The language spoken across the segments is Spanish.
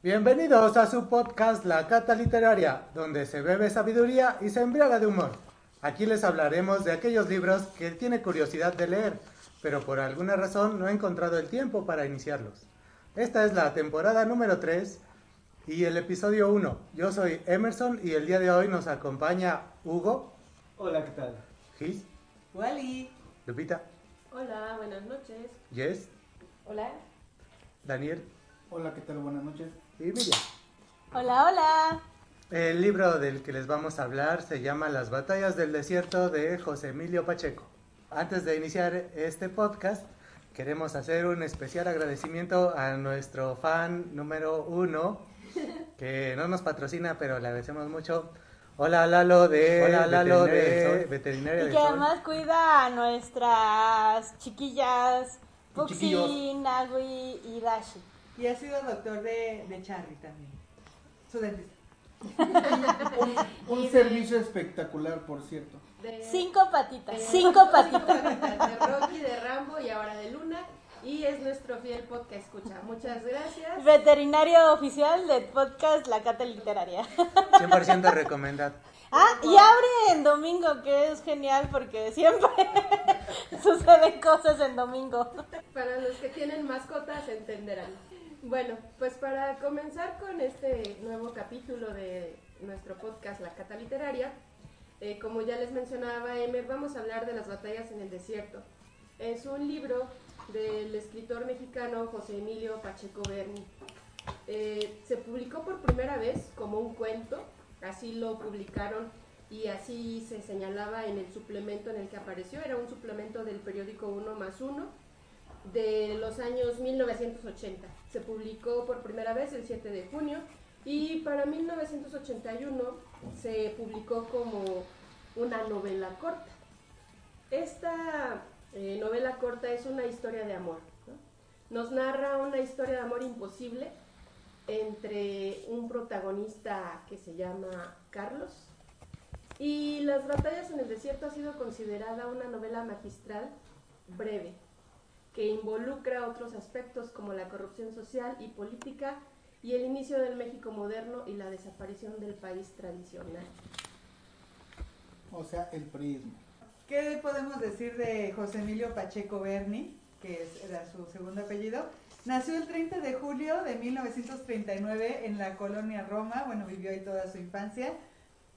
Bienvenidos a su podcast La Cata Literaria, donde se bebe sabiduría y se embriaga de humor. Aquí les hablaremos de aquellos libros que tiene curiosidad de leer, pero por alguna razón no he encontrado el tiempo para iniciarlos. Esta es la temporada número 3 y el episodio 1. Yo soy Emerson y el día de hoy nos acompaña Hugo, Hola, ¿qué tal? Gis, Wally. Lupita, Hola, buenas noches. Jess, Hola. Daniel Hola, ¿qué tal? Buenas noches. Y Miriam. Hola, hola. El libro del que les vamos a hablar se llama Las batallas del desierto de José Emilio Pacheco. Antes de iniciar este podcast, queremos hacer un especial agradecimiento a nuestro fan número uno, que no nos patrocina, pero le agradecemos mucho. Hola Lalo de, Hola, Lalo Veterinaria de- Veterinaria Y del que Sol. además cuida a nuestras chiquillas Y chiquillos. Puxi, Nagui y Dashi. Y ha sido doctor de, de Charlie también. Su dentista. Un servicio espectacular, por cierto. De, Cinco patitas, de- cinco patitas. patitas, De Rocky, de Rambo y ahora de Luna. Y es nuestro fiel podcast escucha. Muchas gracias. Veterinario oficial del podcast La Cata Literaria. 100% recomendado. Ah, y abre en domingo, que es genial porque siempre suceden cosas en domingo. Para los que tienen mascotas entenderán. Bueno, pues para comenzar con este nuevo capítulo de nuestro podcast La Cata Literaria, eh, como ya les mencionaba Emer, vamos a hablar de las batallas en el desierto. Es un libro del escritor mexicano José Emilio Pacheco Berni. Eh, se publicó por primera vez como un cuento, así lo publicaron y así se señalaba en el suplemento en el que apareció, era un suplemento del periódico 1 más 1 de los años 1980. Se publicó por primera vez el 7 de junio y para 1981 se publicó como una novela corta. Esta eh, novela corta es una historia de amor. ¿no? Nos narra una historia de amor imposible entre un protagonista que se llama Carlos y Las batallas en el desierto ha sido considerada una novela magistral breve que involucra otros aspectos como la corrupción social y política y el inicio del México moderno y la desaparición del país tradicional. O sea, el prisma. ¿Qué podemos decir de José Emilio Pacheco Berni, que es- era su segundo apellido? Nació el 30 de julio de 1939 en la colonia Roma, bueno, vivió ahí toda su infancia,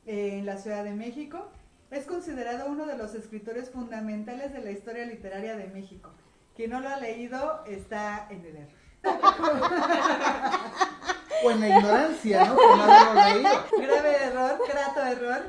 eh, en la Ciudad de México. Es considerado uno de los escritores fundamentales de la historia literaria de México. Quien no lo ha leído está en el error. O en la ignorancia, ¿no? Leído. Grave error, grato error,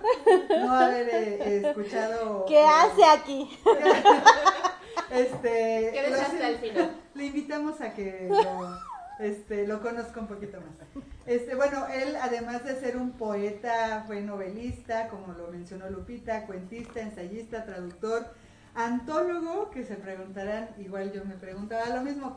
no haber eh, escuchado... ¿Qué eh, hace aquí? Este, Quédese lo- hasta el final. Le invitamos a que lo, este, lo conozca un poquito más. Este, bueno, él además de ser un poeta, fue novelista, como lo mencionó Lupita, cuentista, ensayista, traductor, antólogo, que se preguntarán, igual yo me preguntaba lo mismo,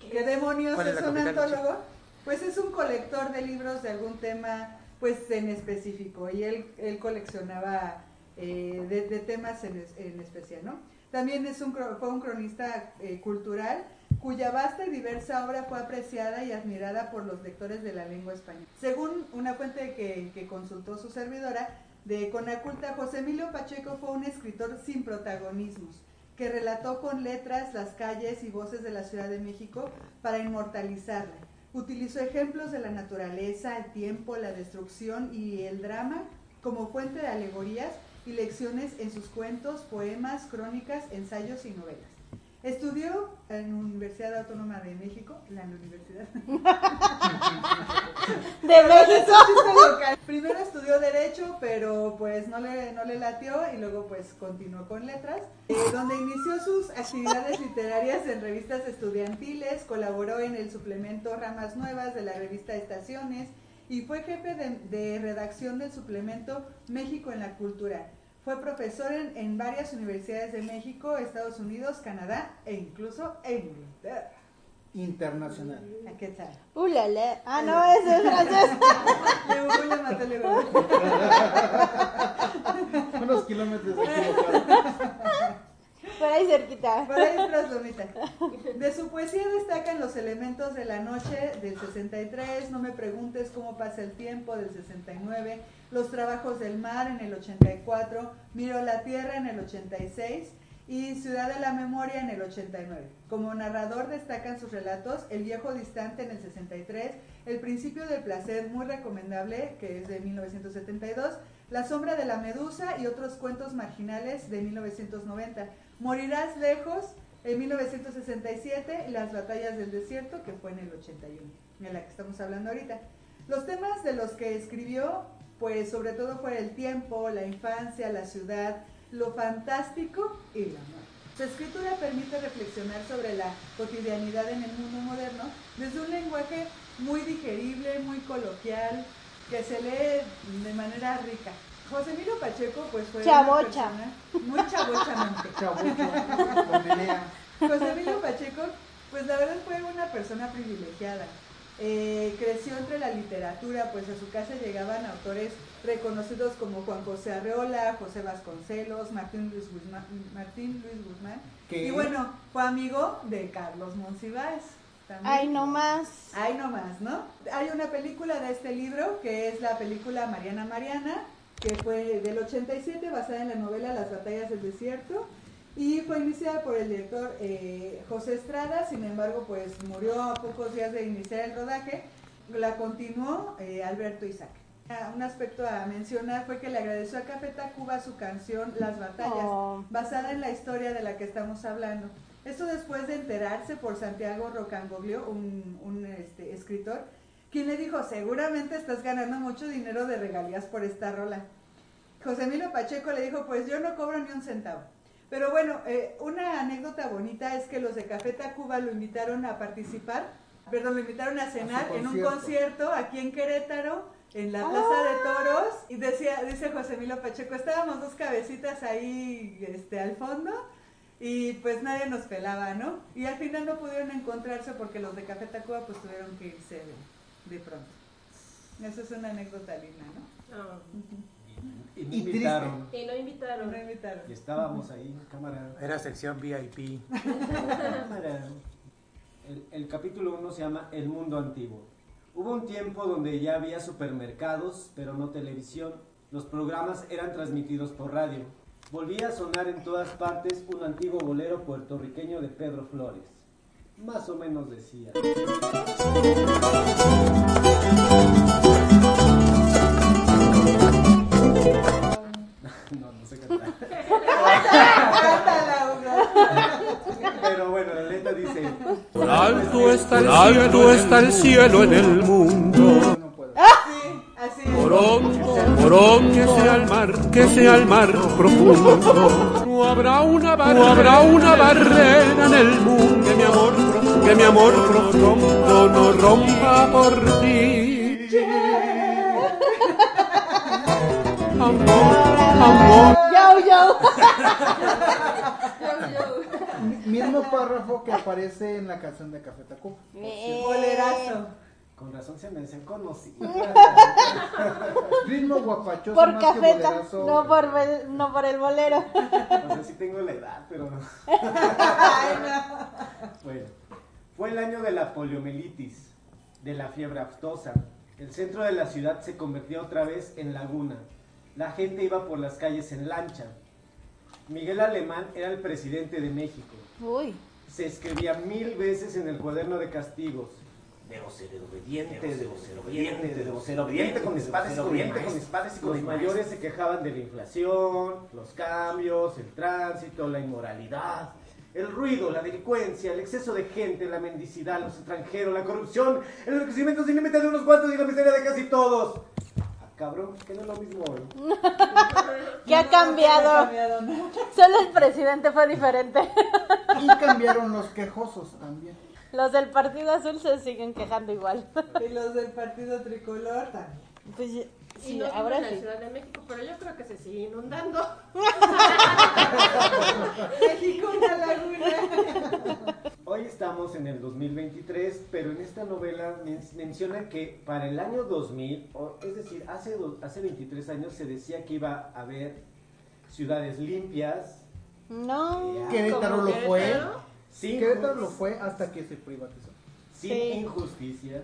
¿qué, qué demonios ¿Cuál es un antólogo? Pues es un colector de libros de algún tema pues en específico y él, él coleccionaba eh, de, de temas en, en especial, ¿no? También es un, fue un cronista eh, cultural cuya vasta y diversa obra fue apreciada y admirada por los lectores de la lengua española. Según una fuente que, que consultó su servidora de Conaculta, José Emilio Pacheco fue un escritor sin protagonismos, que relató con letras las calles y voces de la Ciudad de México para inmortalizarla. Utilizó ejemplos de la naturaleza, el tiempo, la destrucción y el drama como fuente de alegorías y lecciones en sus cuentos, poemas, crónicas, ensayos y novelas. Estudió en la Universidad Autónoma de México, la universidad. De México. local. Primero estudió Derecho, pero pues no le, no le latió y luego pues continuó con letras, eh, donde inició sus actividades literarias en revistas estudiantiles, colaboró en el suplemento Ramas Nuevas de la revista Estaciones y fue jefe de, de redacción del suplemento México en la Cultura. Fue profesor en, en varias universidades de México, Estados Unidos, Canadá e incluso en Inglaterra. Internacional. ¿A qué tal? Uh, la, la. Ah, no, ese es francés. Unos kilómetros. Por ahí cerquita. Por ahí tras Lomita. De su poesía destacan los elementos de la noche del 63, No me preguntes cómo pasa el tiempo del 69, Los trabajos del mar en el 84, Miro la tierra en el 86 y Ciudad de la Memoria en el 89. Como narrador destacan sus relatos El viejo distante en el 63, El principio del placer, muy recomendable, que es de 1972, La sombra de la medusa y otros cuentos marginales de 1990. Morirás lejos en 1967, Las batallas del desierto, que fue en el 81, en la que estamos hablando ahorita. Los temas de los que escribió, pues sobre todo fue el tiempo, la infancia, la ciudad, lo fantástico y la muerte. Su escritura permite reflexionar sobre la cotidianidad en el mundo moderno desde un lenguaje muy digerible, muy coloquial, que se lee de manera rica. José Emilio Pacheco, pues fue Chabocha. una persona muy chabochamente. José Emilio Pacheco, pues la verdad fue una persona privilegiada. Eh, creció entre la literatura, pues a su casa llegaban autores reconocidos como Juan José Arreola, José Vasconcelos, Martín Luis Guzmán, Martín Luis Guzmán. ¿Qué? Y bueno, fue amigo de Carlos Monsiváis. también. Ay, no más. Ahí nomás, ¿no? Hay una película de este libro que es la película Mariana Mariana, que fue del 87, basada en la novela Las batallas del desierto, y fue iniciada por el director eh, José Estrada, sin embargo, pues murió a pocos días de iniciar el rodaje. La continuó eh, Alberto Isaac. Un aspecto a mencionar fue que le agradeció a Café Tacuba su canción Las batallas, Oh. basada en la historia de la que estamos hablando. Esto después de enterarse por Santiago Rocangoglio, un, un, este, escritor, quien le dijo, seguramente estás ganando mucho dinero de regalías por esta rola. José Emilio Pacheco le dijo, pues yo no cobro ni un centavo. Pero bueno, eh, una anécdota bonita es que los de Café Tacuba lo invitaron a participar, perdón, lo invitaron a cenar en un concierto. concierto aquí en Querétaro, en la Plaza de Toros, y decía, dice José Emilio Pacheco, estábamos dos cabecitas ahí este, al fondo, y pues nadie nos pelaba, ¿no? Y al final no pudieron encontrarse porque los de Café Tacuba pues tuvieron que irse de, de pronto. Eso es una anécdota linda, ¿no? Ah, Y triste. invitaron. y no invitaron. No invitaron. Y estábamos ahí, cámara. Era sección VIP. cámara. El, el capítulo 1 se llama El mundo antiguo. Hubo un tiempo donde ya había supermercados, pero no televisión. Los programas eran transmitidos por radio. Volvía a sonar en todas partes un antiguo bolero puertorriqueño de Pedro Flores. Más o menos decía. No, no sé cantar. Cántala, Hugo. Pero bueno, la letra dice... Por alto está el cielo, está el cielo en el mundo. Por hondo que sea el mar, que sea el mar profundo. No habrá una barrera, no habrá una barrera en el mundo que mi amor, que mi amor profundo no rompa por ti. Amor, amor. Yo, yo. Yo, yo. Mismo párrafo que aparece en la canción de Café Tacuba. Bolerazo. Con razón se me hacen conocidos. Ritmo guapachoso Por más cafeta, que bolerazo. no por, bel- no por el bolero. O sea, sí tengo la edad, pero no. Ay, no. Bueno, fue el año de la poliomielitis, de la fiebre aftosa. El centro de la ciudad se convirtió otra vez en laguna. La gente iba por las calles en lancha. Miguel Alemán era el presidente de México. Uy. Se escribía mil veces en el cuaderno de castigos. Debo ser obediente, debo ser obediente, debo ser obediente con mis padres, obediente con mis padres y con Los mayores se quejaban de la inflación, los cambios, el tránsito, la inmoralidad, el ruido, la delincuencia, el exceso de gente, la mendicidad, los extranjeros, la corrupción, el enriquecimiento sin límite de unos cuantos y la miseria de casi todos. Cabrón, que no es lo mismo hoy. ¿Qué ha No, cambiado? ¿qué ha cambiado, no? Solo el presidente fue diferente. Y cambiaron los quejosos también. Los del Partido Azul se siguen quejando igual. Y los del partido tricolor también. Pues Y sí, no ahora en la sí. Ciudad de México, pero yo creo que se sigue inundando. México, una laguna. Hoy estamos en el 2023, pero en esta novela men- menciona que para el año 2000, o- es decir, hace, do- hace 23 años se decía que iba a haber ciudades limpias, No. Querétaro ¿Como lo fue. Sin, Querétaro lo fue hasta que se privatizó. sin Sí. injusticias,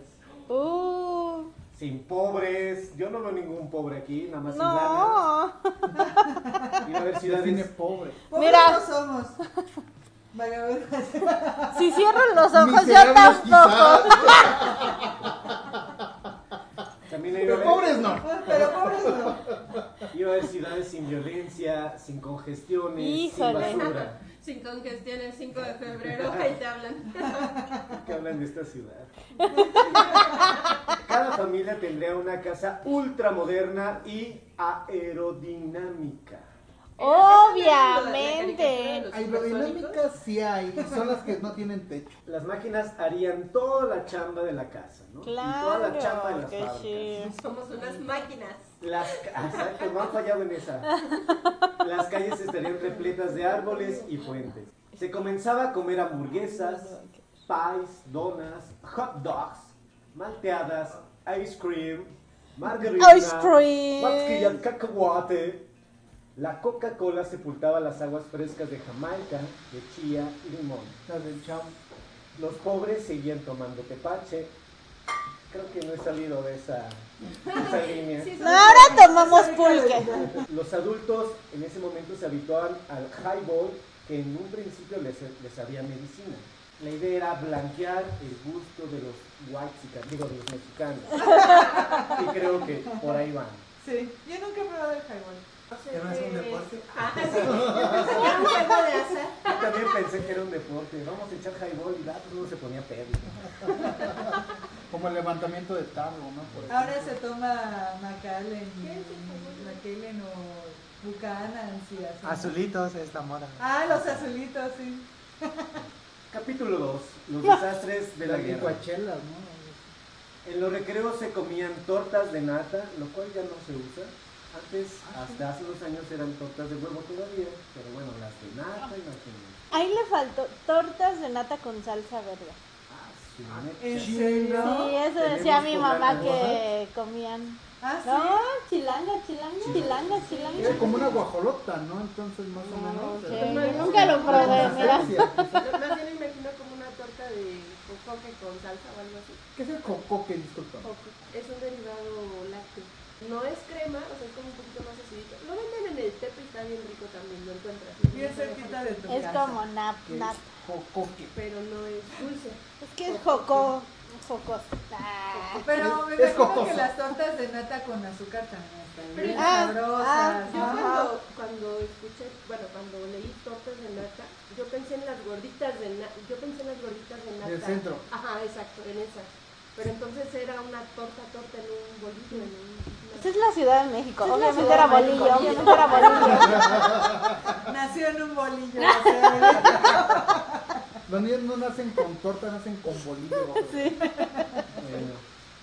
Uh, sin pobres. Yo no veo ningún pobre aquí, nada más sin no. Iba a haber Define ciudades. pobre. Pobres Mira. no somos. Vagabundas. Si cierro los ojos, yo Miserables tampoco. También iba a Pero pobres no. Pero pobres no. Iba a haber ciudades sin violencia, sin congestiones, Híjole. sin basura. Sin congestión el 5 de febrero, ahí te hablan. que hablan de esta ciudad. Cada familia tendría una casa ultramoderna y aerodinámica. Obviamente. Aerodinámicas sí hay, y son las que no tienen techo. Las máquinas harían toda la chamba de la casa, ¿no? y toda la chamba de Claro, las fábricas. sí. Somos unas máquinas. Las, exacto, no han fallado en esa. Las calles estarían repletas de árboles y fuentes. Se comenzaba a comer hamburguesas, pies, donas, hot dogs, malteadas, ice cream, margarina, Ice cream. mantequilla de cacahuate. La Coca-Cola sepultaba las aguas frescas de Jamaica, de chía y limón. Las del chavo. Los pobres seguían tomando tepache. Creo que no he salido de esa, de esa línea. Sí, Ahora tomamos pulque. Los adultos en ese momento se habituaban al highball que en un principio les, les sabía medicina. La idea era blanquear el gusto de los white digo, de los mexicanos. Y creo que por ahí van. Sí. Yo nunca he probado el highball. ¿Que no es un deporte? Ah, sí. Yo pensé que era un juego de azar. Yo también pensé que era un deporte. Vamos a echar highball y la uno se ponía pedo. Como el levantamiento de tarro, ¿no? Por ejemplo. Ahora se toma Macallen, Macallen o Buchanan, sí, así. Azulitos es la moda. Ah, los azulitos, sí. Capítulo 2. Los desastres de la Las guerra. En los recreos se comían tortas de nata, lo cual ya no se usa. Antes, hasta hace unos años eran tortas de huevo todavía, pero bueno, las de nata y las de... Ahí le faltó tortas de nata con salsa verde. Ah, su mecha. ¿En serio? Sí, eso Tenemos decía mi mamá que comían. Ah, sí. No, chilanga, chilanga, chilanga, Era chilanga. como una guajolota, ¿no? Entonces, más o No menos. era- yo nunca lo probé, mira. Yo más bien me imagino como una torta de cocoque con salsa o algo así. ¿Qué es el cocoque, disculpa? Es un derivado. No es crema, o sea, es como un poquito más acidito. Lo venden en el tepe y está bien rico también, lo encuentras. Bien cerquita de tu Es casa. como nap, ¿Qué nap. es cocoque? Pero no es dulce. Es que es joco, jocos. Ah. Pero me Es imagino que las tortas de nata con azúcar también están bien Ah, sabrosas. ah, cuando, cuando escuché, bueno, cuando leí tortas de nata, yo pensé en las gorditas de nata, yo pensé en las gorditas de nata. Del centro. Ajá, exacto, en esa. Pero entonces era una torta, torta en un bolillo, en un... Esta es la Ciudad de México. Esta es la Obviamente Ciudad era México. bolillo, obviamente era bolillo. Nació en un bolillo. Los niños no nacen con torta, nacen con bolillo. Bueno,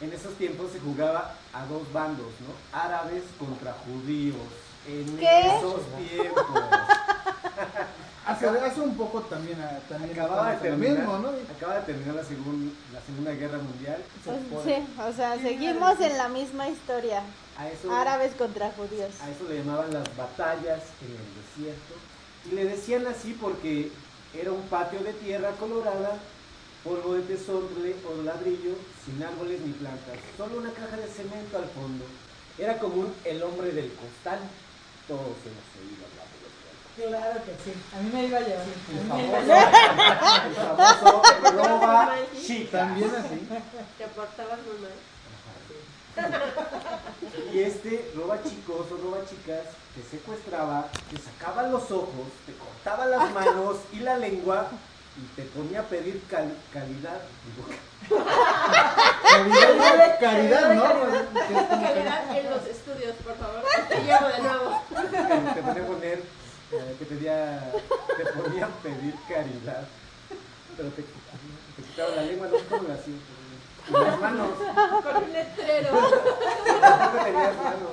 en esos tiempos se jugaba a dos bandos, ¿no? Árabes contra judíos. En ¿Qué? esos tiempos. Hace, hace un poco también, ah, también Acababa de estamos en terminar, lo mismo, ¿no? acaba de terminar la, segun- la Segunda Guerra Mundial. Pues, sí, o sea, seguimos en la misma historia. A eso, Árabes contra judíos. a eso le llamaban las batallas en el desierto. Y le decían así porque era un patio de tierra colorada, polvo de tesontle o ladrillo, sin árboles ni plantas, solo una caja de cemento al fondo. Era común el hombre del costal. Todos hemos oído hablar de los Claro que sí. A mí me iba a llevar. El famoso, el famoso roba chica. También así. Te portabas muy mal. Y este roba chicos o roba chicas te secuestraba, te sacaba los ojos, te cortaba las manos y la lengua y te ponía a pedir cal- calidad. Digo, Caridad, caridad, ¿no? Calidad en los estudios, por favor. Te llevo de nuevo. te ponía a poner, que pedía, te ponía a pedir caridad. Pero te, te quitaba la lengua, no sé cómo lo hacía. Y las manos, Con un letrero. tampoco tenías manos.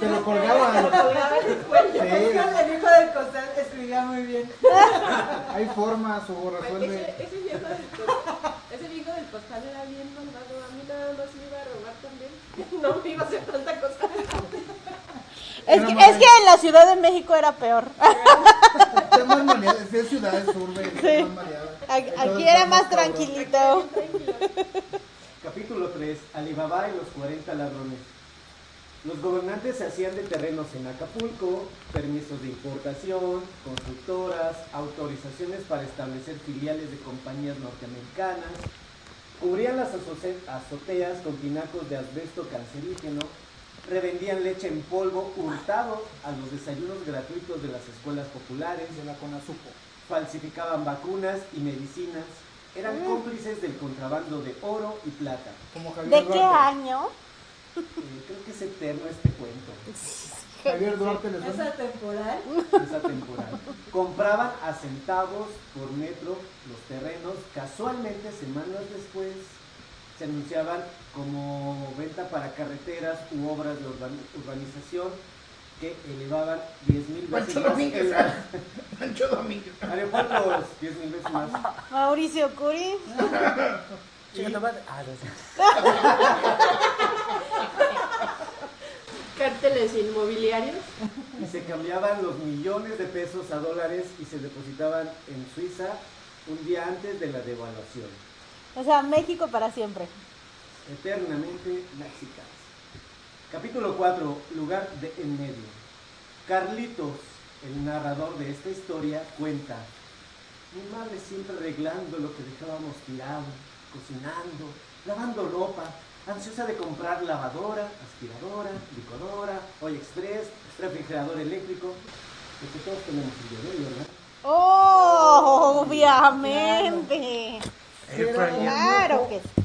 Te lo colgaban. Te el cuello. Sí, El hijo del costal escribía muy bien. hay formas o resuelve. ese, ese viejo del costal, ese viejo del costal era bien malvado. A mí nada más me iba a robar también. No me iba a hacer cosa. Es que, más- es que en la Ciudad de México era peor. Es más mareada, es de ciudades urbe, Sí. más mareada. Aquí Entonces, era más tranquilito. Capítulo 3. Alibaba y los 40 ladrones. Los gobernantes se hacían de terrenos en Acapulco, permisos de importación, constructoras, autorizaciones para establecer filiales de compañías norteamericanas, cubrían las azoteas con tinacos de asbesto cancerígeno, revendían leche en polvo hurtado a los desayunos gratuitos de las escuelas populares, De la Conazupo. falsificaban vacunas y medicinas, eran Mm. cómplices del contrabando de oro y plata. Como Javier ¿De qué Duarte. año? Eh, creo que es eterno este cuento, Javier Duarte les ¿Es atemporal? esa temporada. Compraban a centavos por metro los terrenos, casualmente semanas después se anunciaban como venta para carreteras u obras de urban- urbanización que elevaban 10 mil veces Pancho más Domínguez. el Pancho Domínguez. aeropuertos 10 mil veces más. Mauricio Curi. Ah. Cárteles inmobiliarios. y se cambiaban los millones de pesos a dólares y se depositaban en Suiza un día antes de la devaluación. O sea, México para siempre. Eternamente mexicanos. Capítulo 4, lugar de en medio. Carlitos, el narrador de esta historia, cuenta, mi madre siempre arreglando lo que dejábamos tirado, cocinando, lavando ropa, ansiosa de comprar lavadora, aspiradora, licuadora, olla express, refrigerador eléctrico, porque todos tenemos el bebé, ¿verdad? Oh, obviamente. Air fryer. Claro que sí.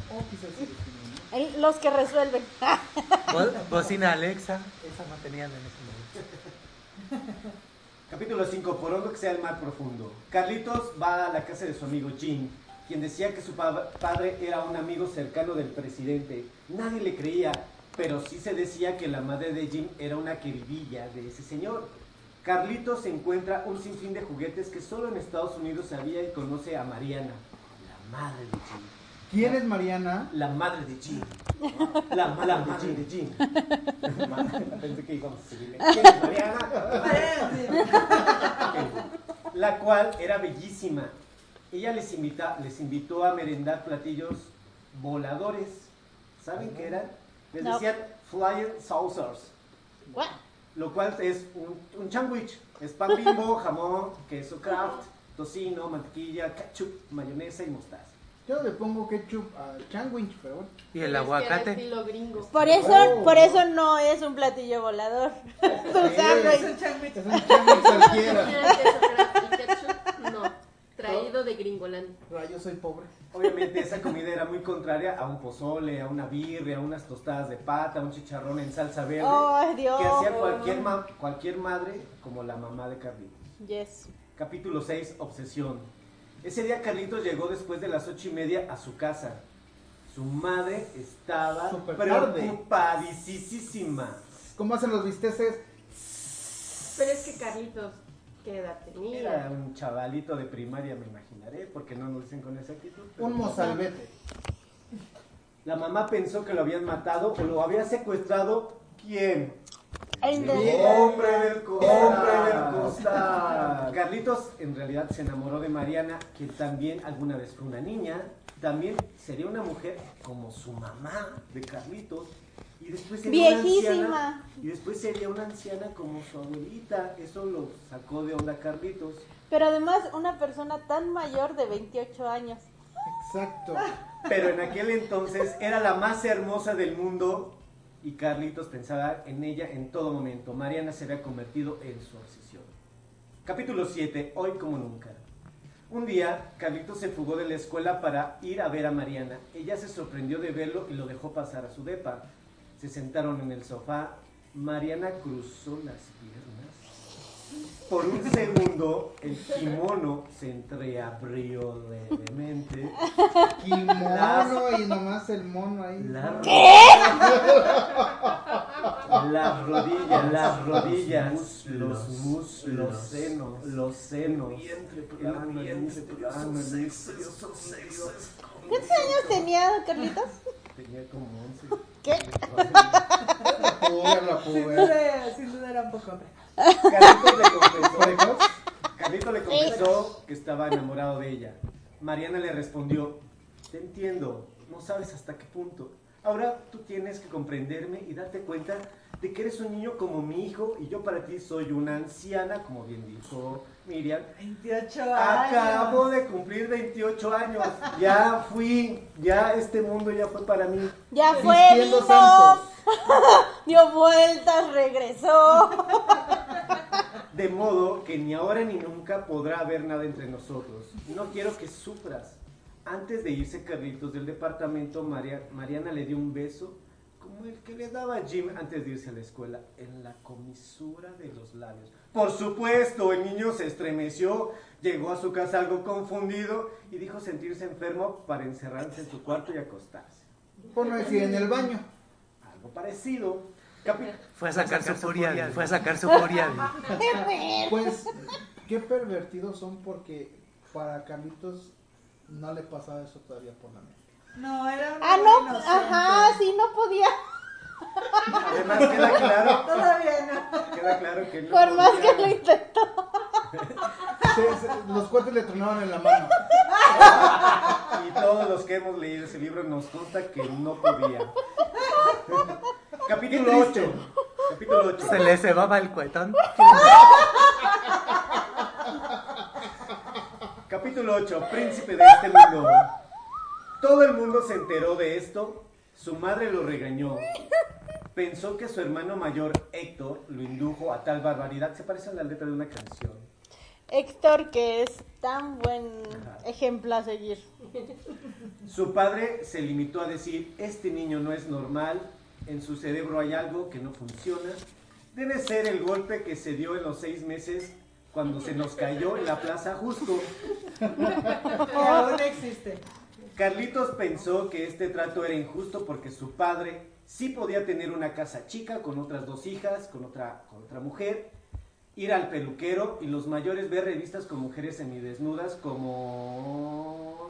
Los que resuelven. Bo- Bocina Alexa. Esa no tenían en ese momento. Capítulo 5, por hondo que sea el mar profundo. Carlitos va a la casa de su amigo Jim, quien decía que su pa- padre era un amigo cercano del presidente. Nadie le creía, pero sí se decía que la madre de Jim era una queridilla de ese señor. Carlitos encuentra un sinfín de juguetes que solo en Estados Unidos sabía y conoce a Mariana, la madre de Jim. ¿Quién es Mariana? La madre de Jim. La mala madre de Jim. Pensé que íbamos a seguirle. ¿Quién es Mariana? la cual era bellísima. Ella les, invita, les invitó a merendar platillos voladores. ¿Saben qué eran? Les No. decían flying saucers, lo cual es un, un sándwich. Es pan bimbo, jamón, queso craft, tocino, mantequilla, ketchup, mayonesa y mostaza. Yo le pongo ketchup a Chanwich, pero bueno. Y el Es que era aguacate. estilo gringo. Por eso, Oh. por eso no es un platillo volador. Sándwich. Es changuich. Es un cualquiera. No. Traído de Gringoland. Yo soy pobre. Obviamente esa comida era muy contraria a un pozole, a una birria, a unas tostadas de pata, a un chicharrón en salsa verde. Ay, Dios. que hacía cualquier, ma- cualquier madre como la mamá de Carlitos. Yes. Capítulo 6, Obsesión. Ese día Carlitos llegó después de las ocho y media a su casa. Su madre estaba preocupadísima. ¿Cómo hacen los bisteces? Pero es que Carlitos, ¿qué edad tenía? Era un chavalito de primaria, me imaginaré, porque no nos dicen con esa actitud. Un mozalbete. La mamá pensó que lo habían matado o lo había secuestrado. ¿Quién? Hombre del costal. Hombre del costal. Carlitos en realidad se enamoró de Mariana, que también alguna vez fue una niña. También sería una mujer como su mamá de Carlitos. Y después sería una anciana. Y después sería una anciana como su abuelita. Eso lo sacó de onda Carlitos. Pero además, una persona tan mayor de 28 años. Exacto. Pero en aquel entonces era la más hermosa del mundo y Carlitos pensaba en ella en todo momento. Mariana se había convertido en su obsesión. Capítulo 7. Hoy como nunca. Un día, Carlitos se fugó de la escuela para ir a ver a Mariana. Ella se sorprendió de verlo y lo dejó pasar a su depa. Se sentaron en el sofá. Mariana cruzó las piernas. Por un segundo, el kimono se entreabrió levemente. Kimono y nomás el mono ahí. La- Las rodillas, las rodillas, los muslos, los senos, los senos. ¿Cuántos años tenía Carlitos? Tenía como 11. ¿Qué? Puber, la Sin puber. duda, sin duda era era un poco hombre. Carlitos le confesó, Carlitos le confesó que estaba enamorado de ella. Mariana le respondió, te entiendo, no sabes hasta qué punto. Ahora tú tienes que comprenderme y darte cuenta de que eres un niño como mi hijo y yo para ti soy una anciana, como bien dijo Miriam. 28 Acabo años. de cumplir 28 años, ya fui, ya este mundo ya fue para mí. Ya fue, santos. dio vueltas, regresó. De modo que ni ahora ni nunca podrá haber nada entre nosotros. No quiero que sufras. Antes de irse Carlitos del departamento, María- Mariana le dio un beso como el que le daba a Jim antes de irse a la escuela, en la comisura de los labios. Por supuesto, el niño se estremeció, llegó a su casa algo confundido y dijo sentirse enfermo para encerrarse en su cuarto y acostarse. Por no decir en el baño. Algo parecido. Capi- Fue a sacar su furia, fue a sacar su furia. Pues, qué pervertidos son porque para Carlitos no le pasaba eso todavía por la mente. No, era un Ah, no, inocente. ajá, sí, no podía. Además queda claro, Todavía no. queda claro que no Por más podía- que lo intentó. Se- se- los cohetes le tronaban en la mano. Y todos los que hemos leído ese libro nos consta que no podía. Capítulo 8. Capítulo 8. Se le cebaba el cuetón. Capítulo 8. Príncipe de este mundo. Todo el mundo se enteró de esto. Su madre lo regañó. Pensó que su hermano mayor, Héctor, lo indujo a tal barbaridad. Se parece a la letra de una canción. Héctor, que es tan buen ejemplo a seguir. Su padre se limitó a decir, este niño no es normal, en su cerebro hay algo que no funciona. Debe ser el golpe que se dio en los seis meses cuando se nos cayó en la plaza justo. Que aún existe. Carlitos pensó que este trato era injusto porque su padre sí podía tener una casa chica con otras dos hijas, con otra, con otra mujer, ir al peluquero y los mayores ver revistas con mujeres semidesnudas como...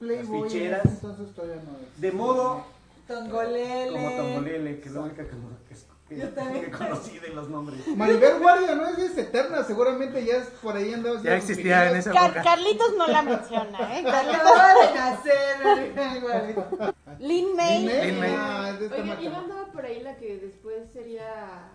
Playboy, Las ficheras. entonces todavía no es. De modo Tongolele. como Tongolele, que es la única que, que- Yo también. que conocí de los nombres. Maribel Guardia no es, es eterna, seguramente ya es por ahí andaba. Ya existía en esa Car- época. Carlitos no la menciona, ¿eh? Carlitos. Acababa de nacer. Lin May. Lin May. Ah, es de esta Oiga, ¿y no andaba por ahí la que después sería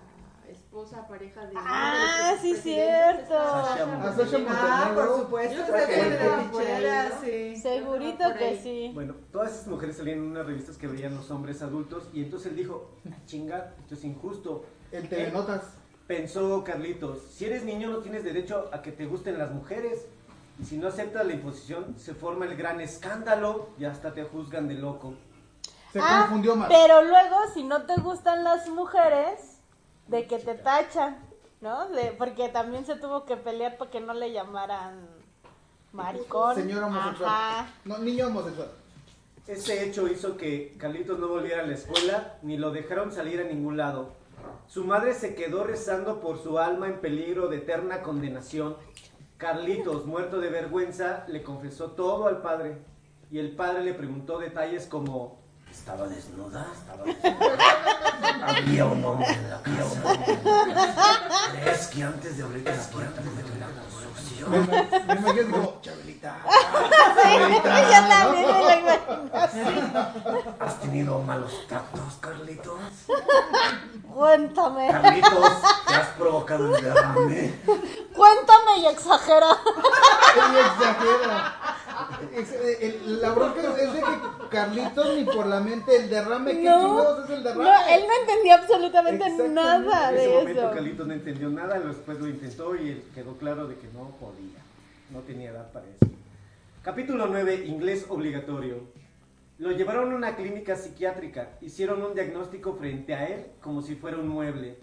esposa, pareja de... Ah, sí, cierto. Ah, Sasha Ah, por supuesto, Yo creo que pone de fichera, ¿no? sí. Segurito que sí. Bueno, todas esas mujeres salían en unas revistas que veían los hombres adultos y entonces él dijo, chinga, esto es injusto. El TV Notas. Pensó Carlitos, si eres niño no tienes derecho a que te gusten las mujeres. Y si no aceptas la imposición, se forma el gran escándalo y hasta te juzgan de loco. Se Ah, confundió más. Pero luego, si no te gustan las mujeres, de que te tachan, ¿no? De- porque también se tuvo que pelear para que no le llamaran maricón. Señor homosexual. Ajá. No, niño homosexual. Ese hecho hizo que Carlitos no volviera a la escuela ni lo dejaron salir a ningún lado. Su madre se quedó rezando por su alma en peligro de eterna condenación. Carlitos, muerto de vergüenza, le confesó todo al padre. Y el padre le preguntó detalles como... ¿Estaba desnuda? ¿Estaba desnuda? ¿Había un hombre en la casa? ¿Crees que antes de abrir la puerta me metí en la construcción? Como, Chabelita. Yo también me imagino. ¿Has tenido malos tactos, Carlitos? Cuéntame. Carlitos, ¿te has provocado el derrame? Cuéntame y exagera. Ella exagera. Eh, el- la bronca es de que Carlitos ni por la mente el derrame, ¿qué No, chingados es el derrame? No, él no entendió absolutamente nada En ese de momento eso. Carlitos no entendió nada, después lo intentó y quedó claro de que no podía. No tenía edad para eso. Capítulo 9, inglés obligatorio. Lo llevaron a una clínica psiquiátrica, hicieron un diagnóstico frente a él como si fuera un mueble.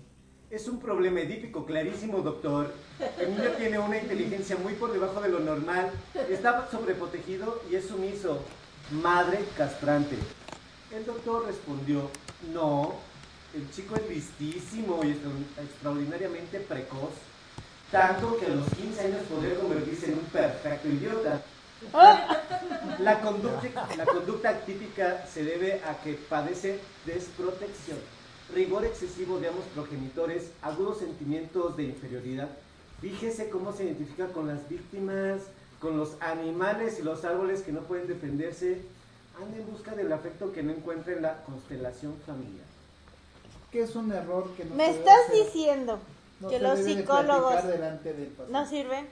Es un problema edípico clarísimo, doctor. El niño tiene una inteligencia muy por debajo de lo normal, está sobreprotegido y es sumiso. Madre castrante. El doctor respondió, no, el chico es listísimo y extra- extraordinariamente precoz, tanto que a los 15 años podría convertirse en un perfecto idiota. La conducta, la conducta típica se debe a que padece desprotección. Rigor excesivo de ambos progenitores, agudos sentimientos de inferioridad. Fíjese cómo se identifica con las víctimas, con los animales y los árboles que no pueden defenderse. Anda en busca del afecto que no encuentra en la constelación familiar. Que es un error que no Me estás hacer. diciendo No que los de psicólogos no sirven.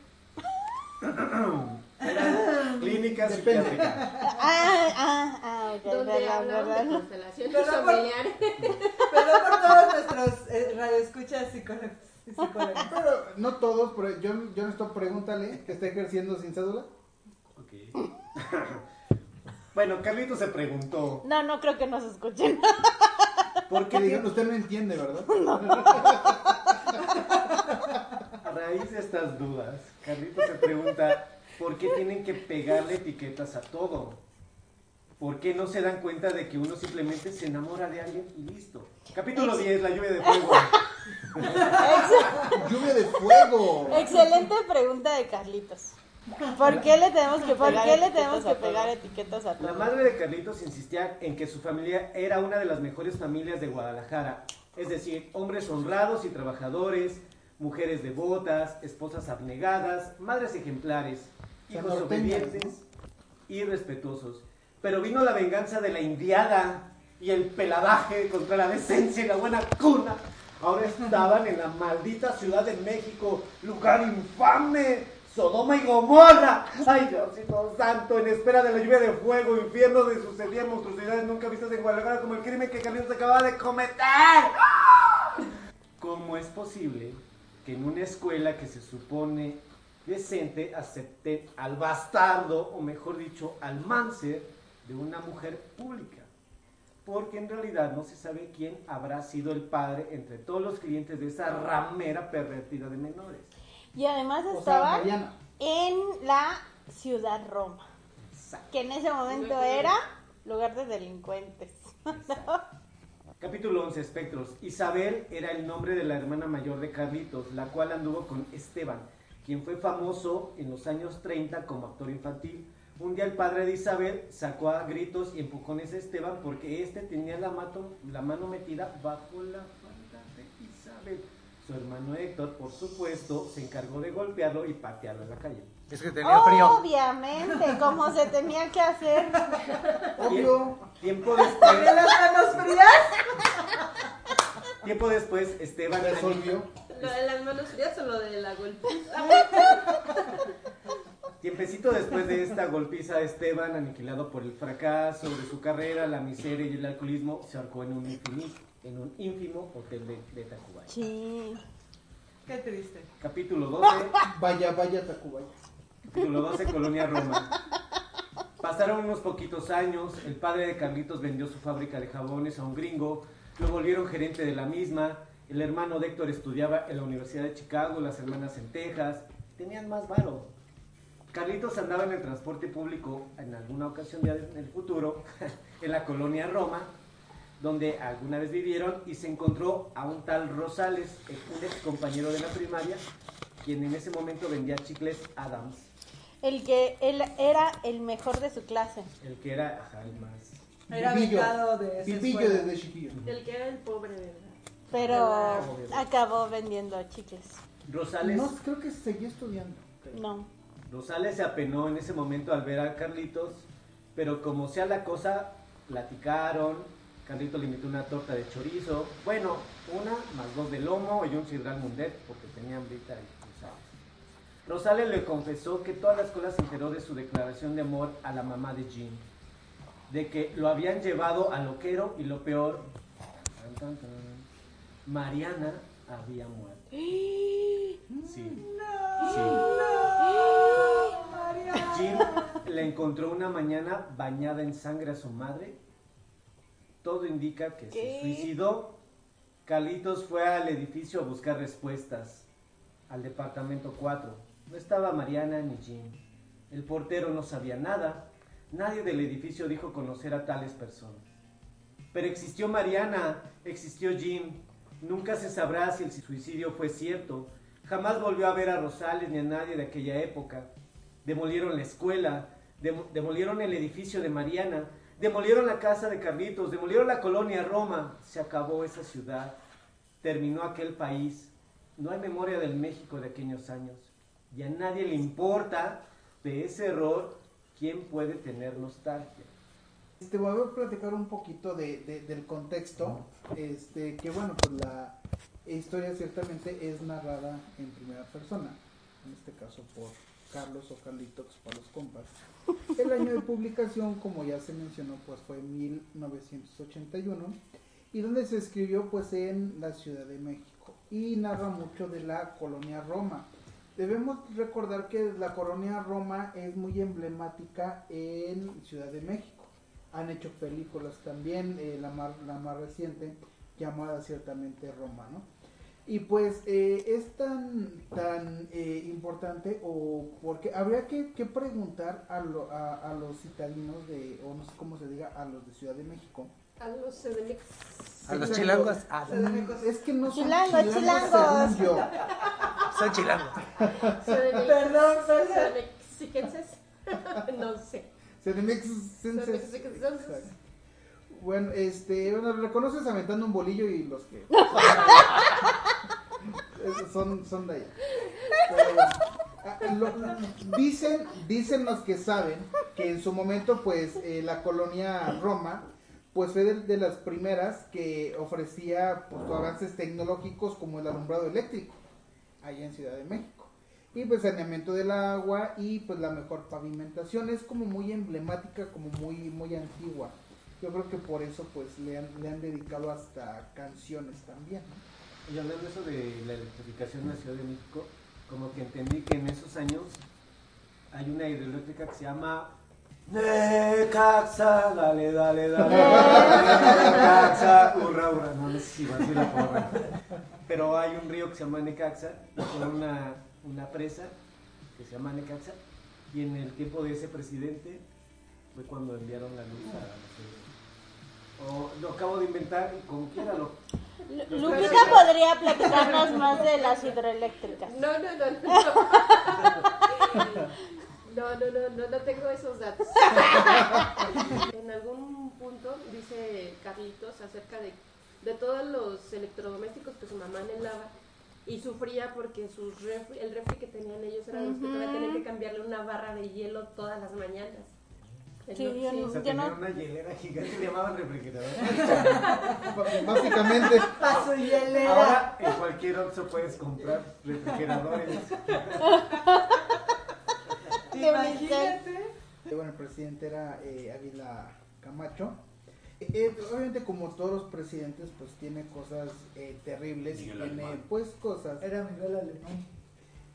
Depende. psiquiátricas. Ah, ah, ah, ok, Donde perdón, hablamos de constelaciones Perdón por- familiares. Perdón por todos nuestros eh, radioescuchas psicólogos. Pero no todos, pero yo, yo no estoy pregúntale que está ejerciendo sin cédula. Ok. bueno, Carlito se preguntó, No, no creo que nos escuchen. ¿por Que qué digan, tiene- usted no entiende, ¿verdad? A raíz de estas dudas, Carlito se pregunta por qué tienen que pegarle etiquetas a todo. ¿Por qué no se dan cuenta de que uno simplemente se enamora de alguien y listo? Capítulo 10, la lluvia de fuego. Lluvia de fuego. Excelente pregunta de Carlitos. ¿Por qué le tenemos que pegar, ¿Por qué le tenemos que pegar etiquetas a La todo? madre de Carlitos insistía en que su familia era una de las mejores familias de Guadalajara. Es decir, hombres honrados y trabajadores, mujeres devotas, esposas abnegadas, madres ejemplares, hijos obedientes y respetuosos. Pero vino la venganza de la indiada y el peladaje contra la decencia y la buena cuna. Ahora estaban en la maldita Ciudad de México, lugar infame, Sodoma y Gomorra. Ay, Diosito santo, en espera de la lluvia de fuego, infierno de sucedían monstruosidades nunca vistas en Guadalajara como el crimen que Carlitos acababa de cometer. ¿Cómo es posible que en una escuela que se supone decente acepte al bastardo, o mejor dicho, al máncer de una mujer pública? Porque en realidad no se sabe quién habrá sido el padre entre todos los clientes de esa ramera pervertida de menores. Y además O sea, estaba en la ciudad Roma, que en ese momento era lugar de delincuentes. Capítulo 11, Espectros. Isabel era el nombre de la hermana mayor de Carlitos, la cual anduvo con Esteban, quien fue famoso en los años 30 como actor infantil. Un día el padre de Isabel sacó a gritos y empujones a Esteban porque este tenía la, mato- la mano metida bajo la falda de Isabel. Su hermano Héctor, por supuesto, se encargó de golpearlo y patearlo en la calle. Es que tenía frío. Obviamente, como se tenía que hacer. Obvio. Tiempo después, ¿Tiene las manos frías? Tiempo después Esteban Resolvió. Lo de las manos frías o lo de la golpiza. Tiempecito después de esta golpiza, Esteban, aniquilado por el fracaso de su carrera, la miseria y el alcoholismo, se ahorcó en un, infini- en un ínfimo hotel de, de Tacubaya. Sí. Qué triste. Capítulo 12, Vaya, vaya, Tacubaya. capítulo 12, Colonia Roma. Pasaron unos poquitos años, el padre de Carlitos vendió su fábrica de jabones a un gringo, lo volvieron gerente de la misma, el hermano de Héctor estudiaba en la Universidad de Chicago, las hermanas en Texas, tenían más varo. Carlitos andaba en el transporte público en alguna ocasión ya en el futuro, en la colonia Roma, donde alguna vez vivieron y se encontró a un tal Rosales, un ex compañero de la primaria, quien en ese momento vendía chicles Adams, El que él era el mejor de su clase. el que era ajá, el más. Era Pilpillo. becado de esa escuela. desde chiquillo. El que era el pobre, ¿verdad? Pero acabó vendiendo chicles. Rosales, No, creo que seguía estudiando. No. Rosales se apenó en ese momento al ver a Carlitos, pero como sea la cosa, platicaron. Carlitos le invitó una torta de chorizo. Bueno, una más dos de lomo y un cirral mundet porque tenían hambrita y Rosales. Rosales le confesó que toda la escuela se enteró de su declaración de amor a la mamá de Jim. De que lo habían llevado a loquero y lo peor, tan, tan, tan, Mariana había muerto. Sí. Sí. Jim le encontró una mañana bañada en sangre a su madre. Todo indica que ¿Qué? se suicidó. Carlitos fue al edificio a buscar respuestas. Al departamento 4. No estaba Mariana ni Jim. El portero no sabía nada. Nadie del edificio dijo conocer a tales personas. Pero existió Mariana, existió Jim. Nunca se sabrá si el suicidio fue cierto. Jamás volvió a ver a Rosales ni a nadie de aquella época. Demolieron la escuela, demo- demolieron el edificio de Mariana. Demolieron la casa de Carlitos, demolieron la colonia Roma. Se acabó esa ciudad, terminó aquel país. No hay memoria del México de aquellos años. Y a nadie le importa de ese error quién puede tener nostalgia. Este, voy a platicar un poquito de, de- del contexto, este, que bueno, pues la historia ciertamente es narrada en primera persona, en este caso por Carlos o Carlitos para los compas. El año de publicación, como ya se mencionó, pues fue 1981 y donde se escribió pues en la Ciudad de México y narra mucho de la colonia Roma. Debemos recordar que la colonia Roma es muy emblemática en Ciudad de México. Han hecho películas también, eh, la, más, la más reciente, llamada ciertamente Roma, ¿no? Y pues eh, es tan, tan eh, importante o porque habría que, que preguntar a, lo- a, a los citadinos de, o no sé cómo se diga, a los de Ciudad de México. A los CDMX. A los chilangos. Ah, Es que no son Chilangos, chilangos. según yo. soy chilango. CDMX. Perdón, perdón. CDMXiquenses. no sé. CDMX. Exacto. Bueno, este, bueno, reconoces aventando un bolillo y los que son, son de allá. Pero bueno, lo- dicen, dicen los que saben que en su momento, pues, eh, la colonia Roma, pues fue de, de las primeras que ofrecía pues, avances tecnológicos como el alumbrado eléctrico, allá en Ciudad de México. Y pues saneamiento del agua y pues la mejor pavimentación es como muy emblemática, como muy, muy antigua. Yo creo que por eso pues le han, le han dedicado hasta canciones también. ¿no? Y hablando de eso de la electrificación en la Ciudad de México, como que entendí que en esos años hay una hidroeléctrica que se llama Necaxa, dale, dale, dale, Necaxa, hurra, hurra, no, no sé si va a decir la porra. Pero hay un río que se llama Necaxa, con una, una presa que se llama Necaxa, y en el tiempo de ese presidente fue cuando enviaron la luz a la. O lo acabo de inventar y como quiera lo Lu- Lupita podría platicarnos más de las hidroeléctricas. No, no, no, no. No, no, no, no, no tengo esos datos. En algún punto dice Carlitos acerca de, de todos los electrodomésticos que su mamá anhelaba y sufría porque sus refri- el refri que tenían ellos era los que todavía tenían que cambiarle una barra de hielo todas las mañanas. Sí, Entonces, yo O no- sea, yo no- una hielera gigante, le llamaban refrigerador. Básicamente, Paso hielera. Ahora en cualquier Oxxo puedes comprar refrigeradores. Imagínate. Bueno, el presidente era eh, Ávila Camacho. Eh, eh, obviamente como todos los presidentes pues tiene cosas eh, terribles y tiene pues cosas. Era Miguel Alemán.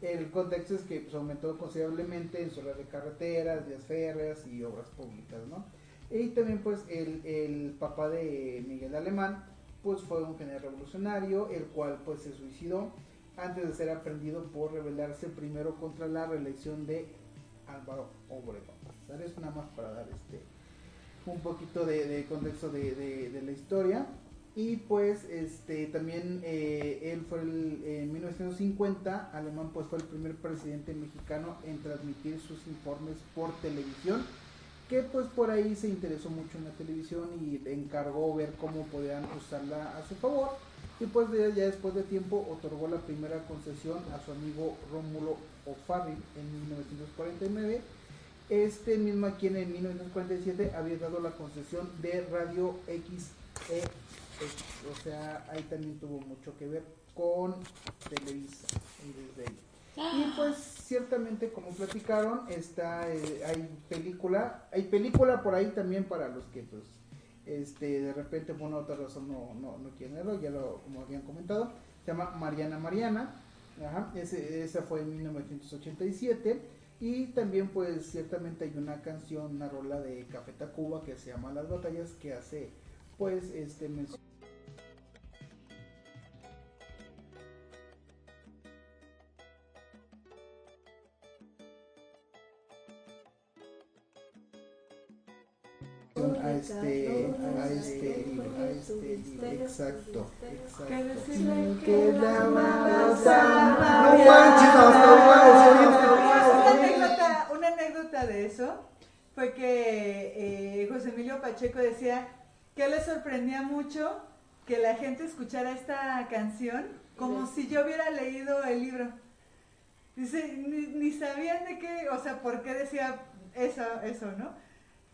El contexto es que pues, aumentó considerablemente en su red de carreteras, vías férreas y obras públicas, ¿no? Y también pues el, el papá de Miguel Alemán pues fue un general revolucionario, el cual pues se suicidó antes de ser aprendido por rebelarse primero contra la reelección de Álvaro Obregón. ¿Sabes? Nada más para dar este un poquito de, contexto de, la historia. Y pues este también eh, él fue el, en 1950, Alemán pues fue el primer presidente mexicano en transmitir sus informes por televisión, que pues por ahí se interesó mucho en la televisión y encargó ver cómo podían usarla a su favor. Y pues ya después de tiempo otorgó la primera concesión a su amigo Rómulo O'Farrill en 1949. Este mismo a quien en 1947 había dado la concesión de Radio XE o sea, ahí también tuvo mucho que ver con Televisa y pues ciertamente como platicaron, está eh, hay película, hay película por ahí también para los que pues este de repente por una otra razón no, no, no quieren verlo, ya lo como habían comentado, se llama Mariana Mariana, ajá, ese, esa fue en 1987 y también pues ciertamente hay una canción, una rola de Café Tacuba que se llama Las Batallas que hace pues este mención a este a este libro, a este libro, exacto, exacto. Que la vamos a- No manches, no, no, no, Una anécdota, una anécdota de eso. fue que eh, José Emilio Pacheco decía que le sorprendía mucho que la gente escuchara esta canción como si yo hubiera leído el libro. Dice, ni, ni sabían de qué, o sea, por qué decía eso, eso, ¿no?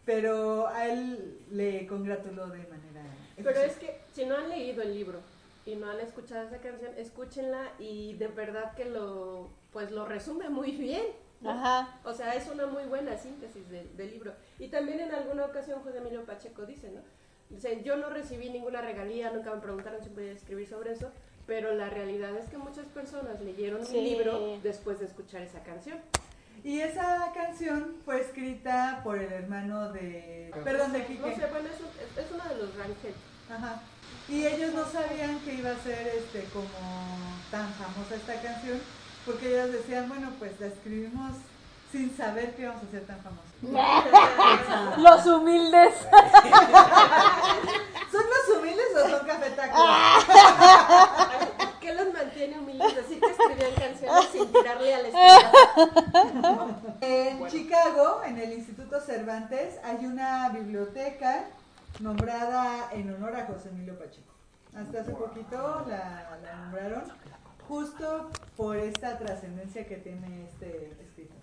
Pero a él le congratuló de manera... Pero es que si no han leído el libro y no han escuchado esa canción, escúchenla y de verdad que lo, pues lo resume muy bien. ¿no? Ajá. O sea, es una muy buena síntesis del, del libro. Y también en alguna ocasión José Emilio Pacheco dice, ¿no? Dice, yo no recibí ninguna regalía, nunca me preguntaron si podía escribir sobre eso, pero la realidad es que muchas personas leyeron Sí. mi libro después de escuchar esa canción. Y esa canción fue escrita por el hermano de... Perdón, de No Quique. sé, bueno, es, un- es, es uno de los Rangel. Ajá. Y ellos no sabían que iba a ser este como tan famosa esta canción, porque ellos decían, bueno, pues la escribimos sin saber que íbamos a ser tan famosos. Los humildes. ¿Son los humildes o son cafetacos? ¿Qué los mantiene humildes? Así que escribían canciones sin tirarle al estrellado. En Chicago, en el Instituto Cervantes, hay una biblioteca nombrada en honor a José Emilio Pacheco. Hasta hace poquito la, la nombraron justo por esta trascendencia que tiene este escritor.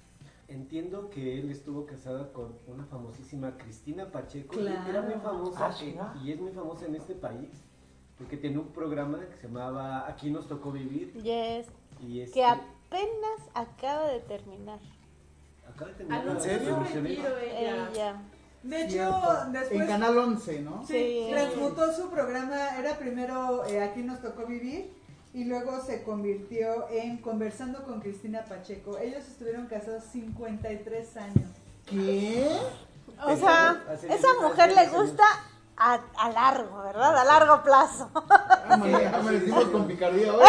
Entiendo que él estuvo casado con una famosísima Cristina Pacheco. y Claro. Era muy famosa Ah, sí, eh, ¿no? y es muy famosa en este país porque tenía un programa que se llamaba Aquí nos tocó vivir. Yes. Y este, Que apenas acaba de terminar. acaba de terminar transmisión. retiro ella. Ella. De hecho, Cierto. En después Canal 11, ¿no? sí, Sí. transmutó su programa, era primero eh, Aquí nos tocó vivir y luego se convirtió en Conversando con Cristina Pacheco. Ellos estuvieron casados 53 años. ¿Qué? O sea, esa mujer le gusta a, a largo, ¿verdad? A largo plazo. Amanecimos con picardía hoy.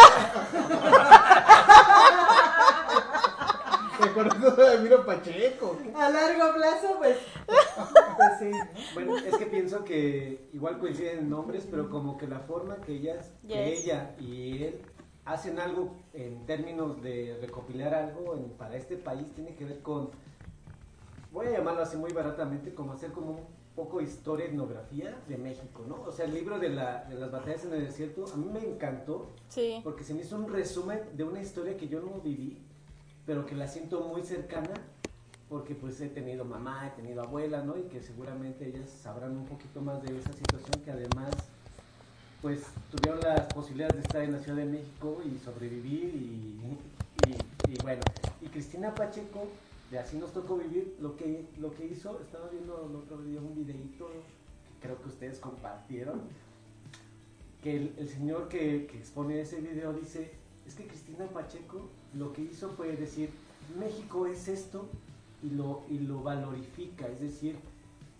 ¿Te acuerdas de Emilio Pacheco? A largo plazo, pues, pues sí. ¿no? Bueno, es que pienso que igual coinciden en nombres, pero como que la forma que ellas, que ella y él hacen algo en términos de recopilar algo en- para este país tiene que ver con, voy a llamarlo así muy baratamente, como hacer como un poco historia, etnografía de México, ¿no? O sea, el libro de, la- de las batallas en el desierto a mí me encantó Sí. porque se me hizo un resumen de una historia que yo no viví, pero que la siento muy cercana, porque pues he tenido mamá, he tenido abuela, ¿no? Y que seguramente ellas sabrán un poquito más de esa situación, que además pues tuvieron las posibilidades de estar en la Ciudad de México y sobrevivir y, y- y bueno, y Cristina Pacheco, de Así nos tocó vivir, lo que, lo que hizo, estaba viendo el otro día un videito que creo que ustedes compartieron, que el, señor que, que expone ese video dice, es que Cristina Pacheco lo que hizo fue decir, México es esto y lo, y lo valorifica, es decir,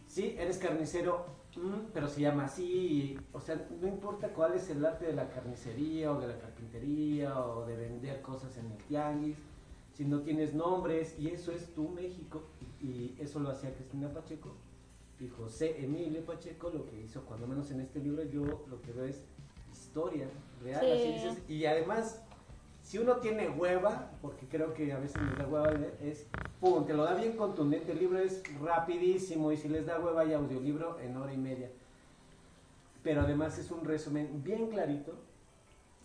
sí, eres carnicero, mm, pero se llama así, o sea, no importa cuál es el arte de la carnicería o de la carpintería o de vender cosas en el tianguis, si no tienes nombres, y eso es tu México, y, eso lo hacía Cristina Pacheco, y José Emilio Pacheco lo que hizo, cuando menos en este libro, yo lo que veo es historia real, Sí. así dices, y además, si uno tiene hueva, porque creo que a veces les da hueva es, pum, te lo da bien contundente, el libro es rapidísimo, y si les da hueva hay audiolibro en hora y media, pero además es un resumen bien clarito,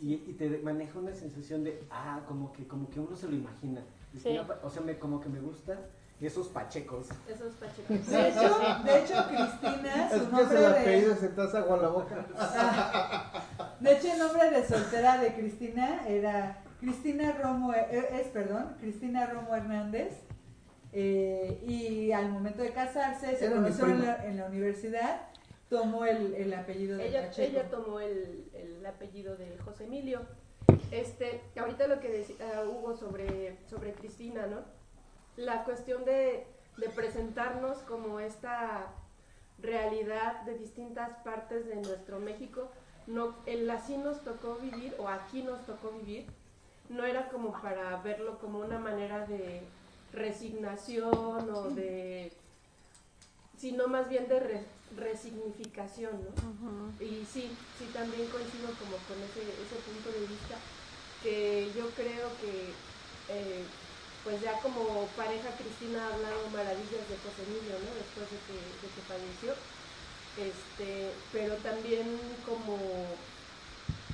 y, y te maneja una sensación de, ah, como que, como que uno se lo imagina, Sí. O sea, me, como que me gustan esos pachecos, Esos pachecos. De hecho, de hecho Cristina, Es su que nombre se la de, se te hace agua a la boca. de hecho el nombre de soltera de Cristina era Cristina Romo, eh, es perdón, Cristina Romo Hernández. eh, y al momento de casarse, se conocieron en en la universidad, tomó el, el apellido de Ella, Pacheco. ella tomó el, el apellido de José Emilio. Este, ahorita lo que decía Hugo sobre, sobre Cristina, ¿no? La cuestión de, de presentarnos como esta realidad de distintas partes de nuestro México, no, el así nos tocó vivir o aquí nos tocó vivir, no era como para verlo como una manera de resignación o de, sino más bien de re- resignificación, ¿no? Y sí, sí, también coincido como con ese, ese punto de vista, que yo creo que eh, pues ya como pareja Cristina ha hablado maravillas de José Emilio, ¿no? Después de que, de que falleció. Este, pero también como,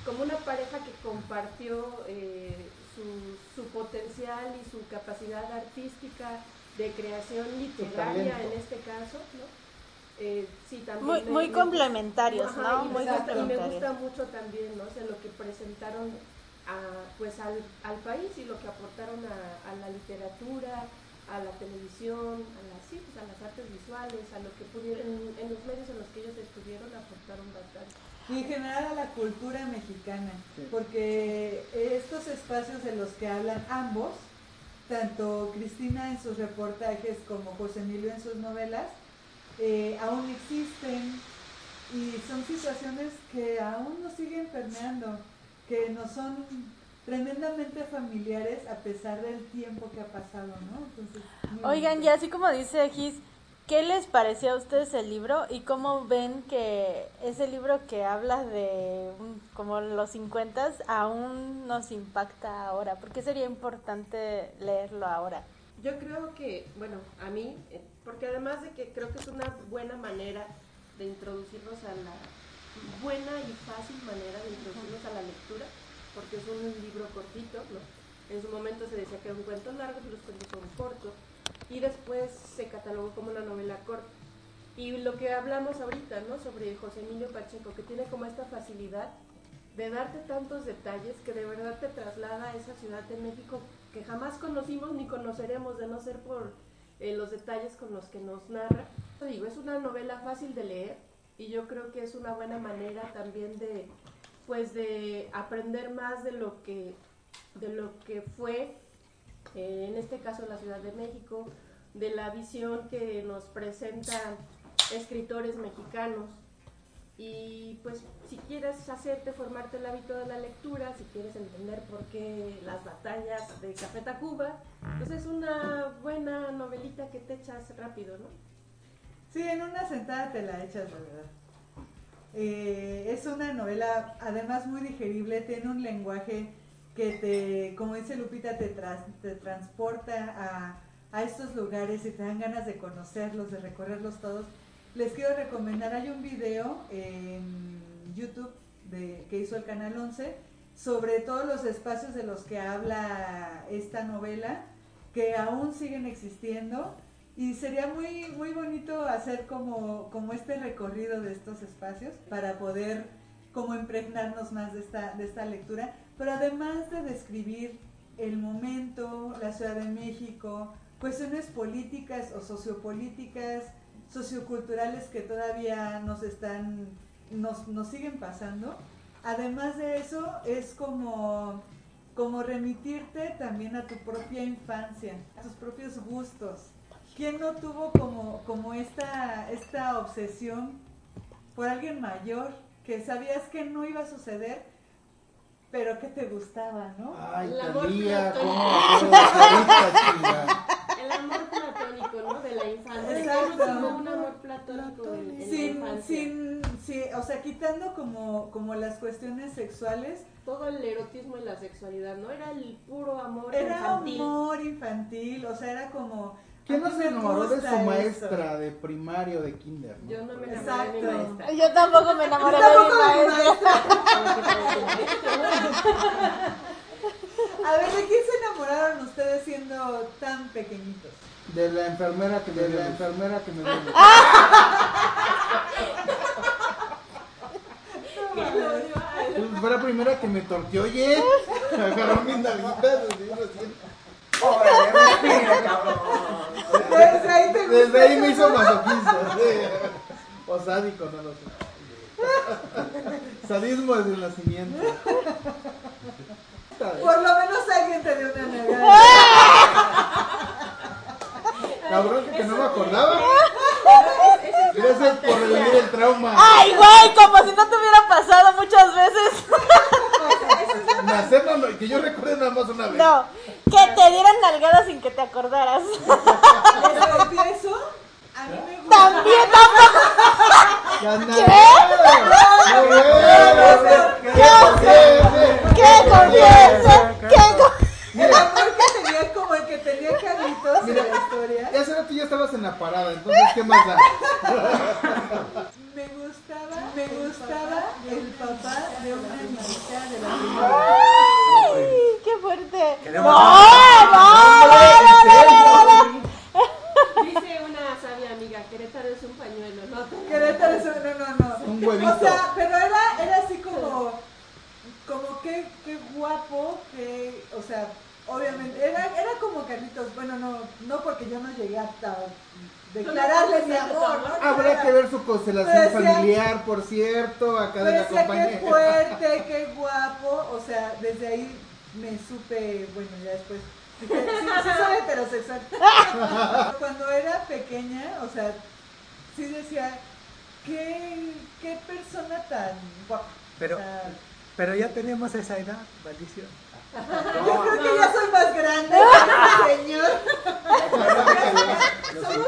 como una pareja que compartió eh, su, su potencial y su capacidad artística de creación literaria en este caso, ¿no? Eh, sí, también Muy, me- muy me- complementarios, Ajá, ¿no? y Muy me gusta- y me complementarios. gusta mucho también, ¿no? O sea, lo que presentaron a, pues al, al país y lo que aportaron a, a la literatura, a la televisión, a las, sí, pues a las artes visuales, a lo que pudieron, en, en los medios en los que ellos estuvieron aportaron bastante. Y en general a la cultura mexicana, Sí. porque estos espacios de los que hablan ambos, tanto Cristina en sus reportajes como José Emilio en sus novelas, eh, aún existen y son situaciones que aún nos siguen permeando, que nos son tremendamente familiares a pesar del tiempo que ha pasado, ¿no? Entonces, Oigan, ya así como dice Gis, ¿qué les pareció a ustedes el libro y cómo ven que ese libro que habla de un- como los 50 aún nos impacta ahora? ¿Por qué sería importante leerlo ahora? Yo creo que, bueno, a mí, eh, porque además de que creo que es una buena manera de introducirnos a la buena y fácil manera de introducirnos a la lectura, porque es un libro cortito. En su momento se decía que era un cuento largo, pero los cuentos son cortos, y después se catalogó como una novela corta. Y lo que hablamos ahorita, ¿no? Sobre José Emilio Pacheco, que tiene como esta facilidad de darte tantos detalles que de verdad te traslada a esa ciudad de México que jamás conocimos ni conoceremos de no ser por eh, los detalles con los que nos narra. Digo, es una novela fácil de leer y yo creo que es una buena manera también de pues de aprender más de lo que de lo que fue eh, en este caso la Ciudad de México, de la visión que nos presentan escritores mexicanos. Y pues si quieres hacerte, formarte el hábito de la lectura, si quieres entender por qué las batallas de Café Tacuba, pues es una buena novelita que te echas rápido, ¿no? Sí, en una sentada te la echas, la verdad. Eh, es una novela, además muy digerible, tiene un lenguaje que te, como dice Lupita, te, tras- te transporta a, a estos lugares y te dan ganas de conocerlos, de recorrerlos todos. Les quiero recomendar, hay un video en YouTube que hizo el Canal 11 sobre todos los espacios de los que habla esta novela, que aún siguen existiendo. Y sería muy, muy bonito hacer como, como este recorrido de estos espacios para poder como impregnarnos más de esta, de esta lectura, pero además de describir el momento, la Ciudad de México, cuestiones políticas o sociopolíticas, socioculturales que todavía nos están, nos, nos siguen pasando. Además de eso, es como, como remitirte también a tu propia infancia, a tus propios gustos. ¿Quién no tuvo como, como esta, esta obsesión por alguien mayor que sabías que no iba a suceder, pero que te gustaba, ¿no? Ay, Talía, cómo me acuerdo de esta chica. El amor platónico, ¿no? De la infancia. Exacto. Tenemos como un amor platónico en, en la Sin, infancia. sin, sí, o sea, quitando como, como las cuestiones sexuales, Todo el erotismo y la sexualidad, ¿no? Era el puro amor era infantil. amor infantil, o sea, era como... ¿Quién no se enamoró de su maestra de primario de kinder? ¿no? Yo no me enamoré de Exacto. mi maestra. Yo tampoco me enamoré de mi maestra. A ver, ¿de quién se enamoraron ustedes siendo tan pequeñitos? De la enfermera que me de la enfermera que me dio luz. Pues Fue la primera que me torteó, oye. Me agarró mis nalguitas, así, lo siento. Desde ahí te Desde ahí me hizo masoquista. sí. O sádico, no lo sé. Sadismo desde el nacimiento. Por lo menos alguien te dio una nalgada. Cabrón, que no me acordaba. Gracias por revivir el trauma. Ay, güey, como si no te hubiera pasado muchas veces. Nacer, no, que yo recuerde nada más una vez. No, que te dieran nalgadas sin que te acordaras. ¿Les confieso? A mí me gusta. También, tampoco. Las nalgadas. ¿Qué? ¿Qué? ¿Qué? ¿Qué confianza? ¿Qué Carlitos Mira, la historia. Ya hace rato ya estabas en la parada, entonces, ¿qué más da? Me gustaba, me gustaba el papá de una amiguita de la primera. ¡Ay! ¡Qué fuerte! ¡No! ¡No! ¡No! ¡No! Dice una sabia amiga, Querétaro es un pañuelo, ¿no? Querétaro es un... No, no, no. Un huevito. O sea, pero era, era así como... Como qué, qué guapo, que... O sea obviamente, era, era como Carlitos, bueno, no, no porque yo no llegué hasta declararle mi amor, ¿no? Habrá que ver su constelación decía- familiar, por cierto, acá de Pero la decía qué compañía. fuerte, qué guapo, o sea, desde ahí me supe, bueno, ya después, dije, sí, sí soy heterosexual. Cuando era pequeña, o sea, sí decía, qué, qué persona tan guapa. Pero- O sea, Pero ya tenemos esa edad, maldición. Yo creo que ya soy más grande que este señor.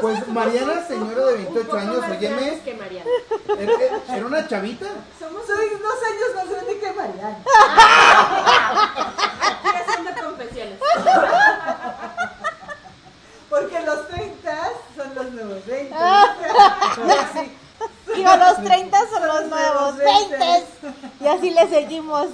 Pues Mariana, señora de Un 28 poco años, más óyeme, que Mariana. ¿era, era- era una chavita? Somos, soy unos años más grande que Mariana. Estoy haciendo confesiones. Porque los 30 son los nuevos 20. Sí. Digo, los 30 son los nuevos los 20. 20 y así le seguimos.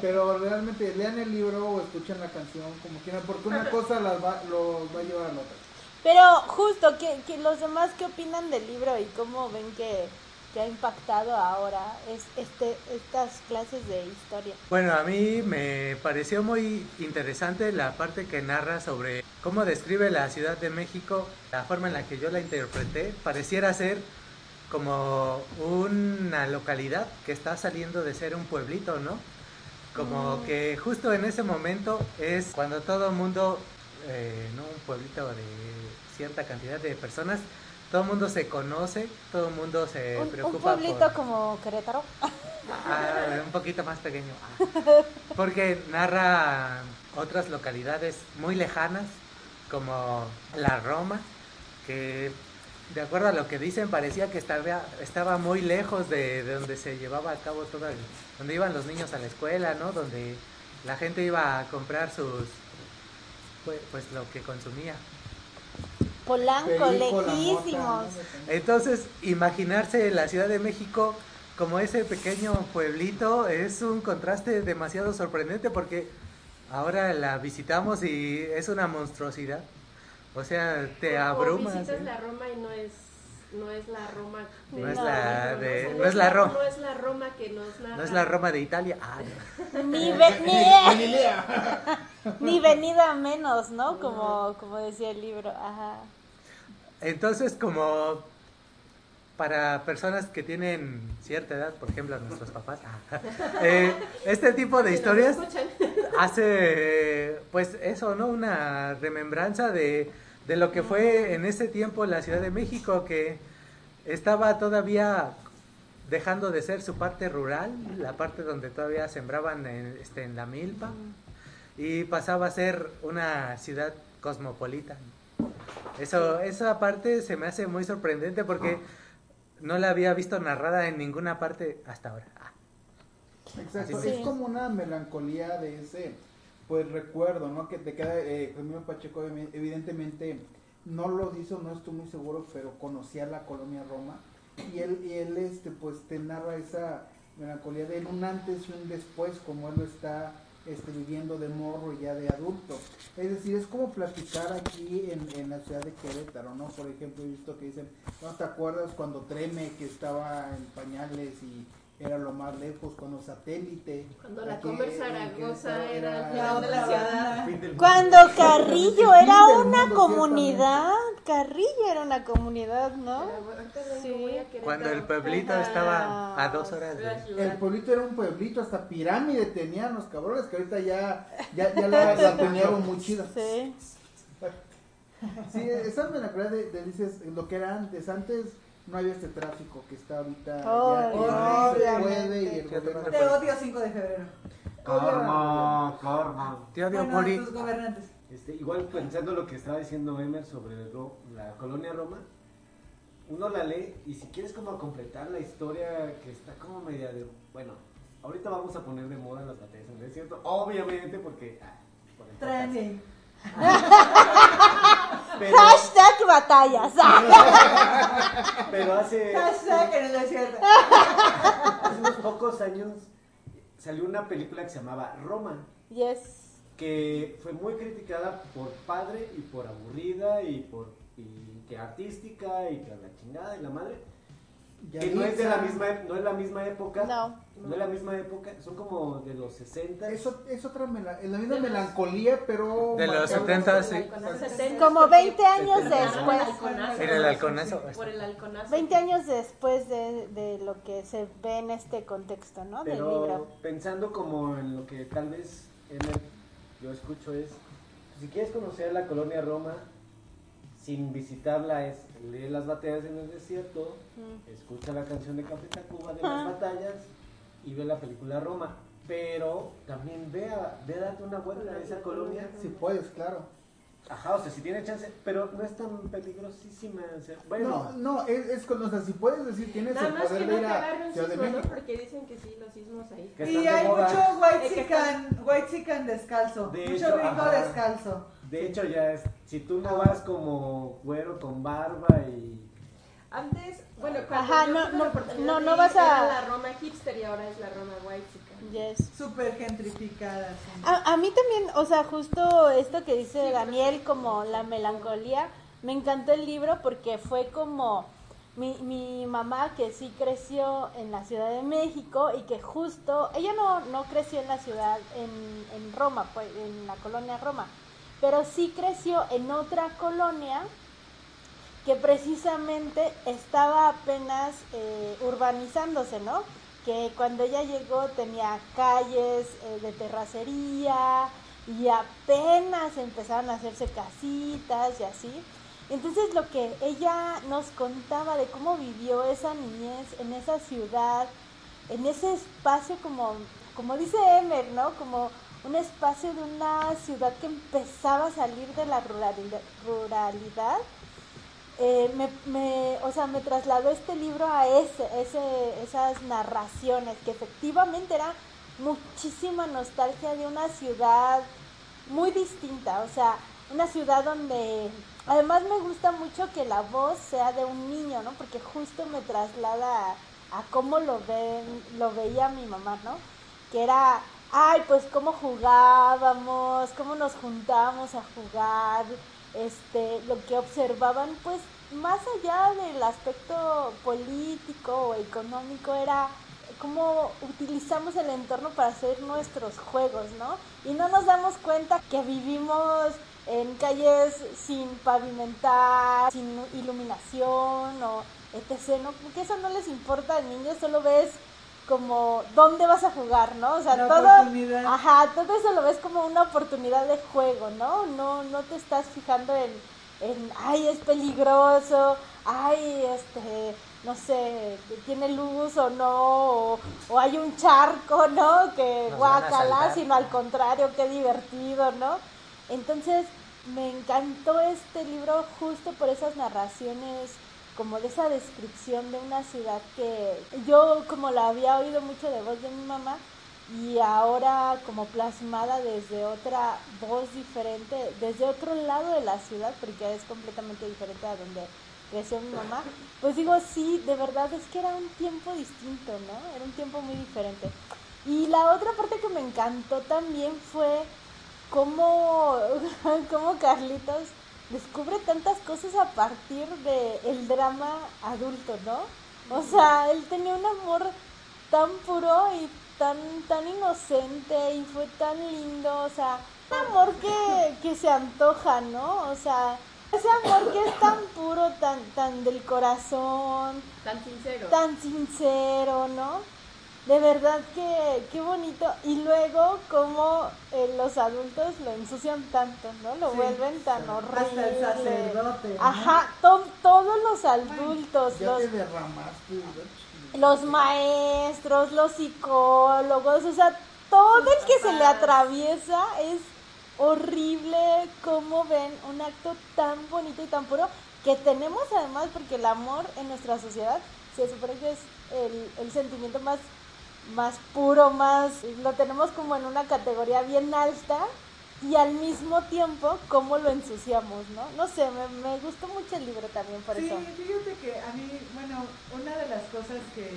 Pero realmente lean el libro o escuchen la canción como quieran, porque una cosa las va, los va a llevar a la otra. Pero justo, que, que los demás qué opinan del libro y cómo ven que, que ha impactado ahora es este estas clases de historia. Bueno, a mí me pareció muy interesante la parte que narra sobre cómo describe la Ciudad de México, la forma en la que yo la interpreté, pareciera ser como una localidad que está saliendo de ser un pueblito, ¿no? Como que justo en ese momento es cuando todo el mundo, eh, no un pueblito de cierta cantidad de personas, todo el mundo se conoce, todo el mundo se Un, un preocupa pueblito por... como Querétaro. Ah, un poquito más pequeño. Ah. Porque narra otras localidades muy lejanas, como la Roma, que de acuerdo a lo que dicen parecía que estaba, estaba muy lejos de, de donde se llevaba a cabo todo el, donde iban los niños a la escuela, ¿no? Donde la gente iba a comprar sus, pues, pues lo que consumía. Polanco, lejísimos. Entonces, imaginarse la Ciudad de México como ese pequeño pueblito es un contraste demasiado sorprendente porque ahora la visitamos y es una monstruosidad. O sea, te O abrumas. visitas ¿eh? la Roma y no es, no es la Roma de No es la México, de- O sea, no es la Roma. No es la Roma que nos narra. No es la Roma de Italia. Ah, no. Ni, ve- Ni ni, idea. ni venida menos, ¿no? Como, como decía el libro. Ajá. Entonces, como para personas que tienen cierta edad, por ejemplo, nuestros papás, eh, este tipo de historias hace pues eso, ¿no? Una remembranza de, de lo que fue en ese tiempo la Ciudad de México, que estaba todavía dejando de ser su parte rural, la parte donde todavía sembraban en, este, en la milpa, y pasaba a ser una ciudad cosmopolita. Eso, esa parte se me hace muy sorprendente porque no la había visto narrada en ninguna parte hasta ahora. Ah. Exacto, Sí. es como una melancolía de ese pues recuerdo, ¿no? Que te queda, eh, Camilo Pacheco evi- evidentemente no lo hizo, no estoy muy seguro, pero conocía la colonia Roma y él, y él este, pues te narra esa melancolía de él, un antes y un después, como él lo está este, viviendo de morro y ya de adulto. Es decir, es como platicar aquí en, en la ciudad de Querétaro, ¿no? Por ejemplo, he visto que dicen, ¿no te acuerdas cuando Treme, que estaba en pañales y era lo más lejos, cuando satélite? Cuando la Comer en Zaragoza era La la de la otra ciudad. Cuando Carrillo era una mundo, comunidad, Carrillo era una comunidad, ¿no? Sí. Cuando el pueblito Ah. estaba a dos horas La de... El pueblito era un pueblito, hasta pirámide tenían los cabrones, que ahorita ya, ya, ya la, la tunearon muy chida. Sí. Sí, esa melancolía de, de dices lo que era antes. Antes no había este tráfico que está ahorita. Ya, puede y el gobierno- Te odio 5 de febrero. Karma, karma. Te odio, Bueno, Puri. tus gobernantes. Este, igual pensando lo que estaba diciendo Emer sobre Ro- la colonia Roma, uno la lee y si quieres como completar la historia que está como media de... Bueno, ahorita vamos a poner de moda las batallas, ¿no es cierto? Obviamente porque... ah, por el. Trending. Pero, Hashtag batallas. pero hace, Hashtag en el desierto. hace unos pocos años salió una película que se llamaba Roma, yes. que fue muy criticada por padre y por aburrida y por y que artística y que la chingada y la madre. Que no es de la misma no es la misma época. No. No es la misma época, son como de los 60. Eso es otra mela- es la misma melancolía, pero. De los marcada 70, sí. Como 20 años después. Era el halconazo. Por el halconazo. 20 años después de, de lo que se ve en este contexto, ¿no? Del Pero libro. pensando como en lo que tal vez yo escucho es, si quieres conocer la colonia Roma, sin visitarla es lee las batallas en el desierto, Mm. escucha la canción de Café Tacuba de Ah. las batallas y ve la película Roma. Pero también ve a, ve a darte una vuelta a esa colonia. Si puedes, claro. Ajá, o sea, si tiene chance, pero no es tan peligrosísima. o sea, bueno, No, no, es, es con, o sea, si puedes decir, tienes Nada el más poder que de no ir a Ciudad de sismo, ¿no? México. Porque dicen que sí, los sismos ahí. Que Y hay mucho white chican, white chican descalzo. De mucho hecho, gringo ajá. descalzo. De hecho ya es, si tú no vas como güero con barba y... Antes, bueno, cuando Ajá, yo no, tuve no, oportunidad no, de no ir, vas a- era la Roma hipster y ahora es la Roma white Yes. Súper gentrificada. sí. A, a mí también, o sea, justo esto que dice Daniel, como la melancolía, me encantó el libro porque fue como mi, mi mamá que sí creció en la Ciudad de México y que justo, ella no, no creció en la ciudad, en, en Roma, pues, en la colonia Roma, pero sí creció en otra colonia que precisamente estaba apenas eh, urbanizándose, ¿no? Que cuando ella llegó tenía calles eh, de terracería y apenas empezaron a hacerse casitas y así. Entonces lo que ella nos contaba de cómo vivió esa niñez en esa ciudad, en ese espacio como, como dice Emer, ¿no? Como un espacio de una ciudad que empezaba a salir de la ruralidad, ruralidad eh, me, o sea, me trasladó este libro a ese, ese, esas narraciones, que efectivamente era muchísima nostalgia de una ciudad muy distinta, o sea, una ciudad donde además me gusta mucho que la voz sea de un niño, ¿no? Porque justo me traslada a, a cómo lo ven, lo veía mi mamá, ¿no? Que era, ay, pues cómo jugábamos, cómo nos juntábamos a jugar, este, lo que observaban, pues más allá del aspecto político o económico era cómo utilizamos el entorno para hacer nuestros juegos, ¿no? Y no nos damos cuenta que vivimos en calles sin pavimentar, sin iluminación o etc., ¿no? Porque eso no les importa al niño, solo ves como dónde vas a jugar, ¿no? O sea, La todo, ajá, todo eso lo ves como una oportunidad de juego, ¿no? No, no te estás fijando en, en, ay, es peligroso, ay, este, no sé, tiene luz o no, o, o hay un charco, ¿no? Que Nos van a guacala, asaltar. sino al contrario, qué divertido, ¿no? Entonces, me encantó este libro justo por esas narraciones, como de esa descripción de una ciudad que yo como la había oído mucho de voz de mi mamá y ahora como plasmada desde otra voz diferente, desde otro lado de la ciudad, porque es completamente diferente a donde creció mi mamá, pues digo, sí, de verdad es que era un tiempo distinto, ¿no? Era un tiempo muy diferente. Y la otra parte que me encantó también fue cómo, cómo Carlitos descubre tantas cosas a partir de el drama adulto, ¿no? O sea, él tenía un amor tan puro y tan, tan inocente y fue tan lindo, o sea, un amor que, que se antoja, ¿no? O sea, ese amor que es tan puro, tan, tan del corazón, Tan sincero. tan sincero, ¿no? De verdad que qué bonito. Y luego como eh, los adultos lo ensucian tanto, ¿no? Lo Sí, vuelven tan sí. horrible. Hasta el sacerdote, ¿no? Ajá, to- todos los adultos, Ya los, te derramaste. los maestros, los psicólogos, o sea, todo el que se le atraviesa es horrible cómo ven un acto tan bonito y tan puro que tenemos además porque el amor en nuestra sociedad se supone que es el, el sentimiento más más puro, más lo tenemos como en una categoría bien alta y al mismo tiempo cómo lo ensuciamos, ¿no? No sé, me, me gustó mucho el libro también por sí, eso. fíjate que a mí, bueno, una de las cosas que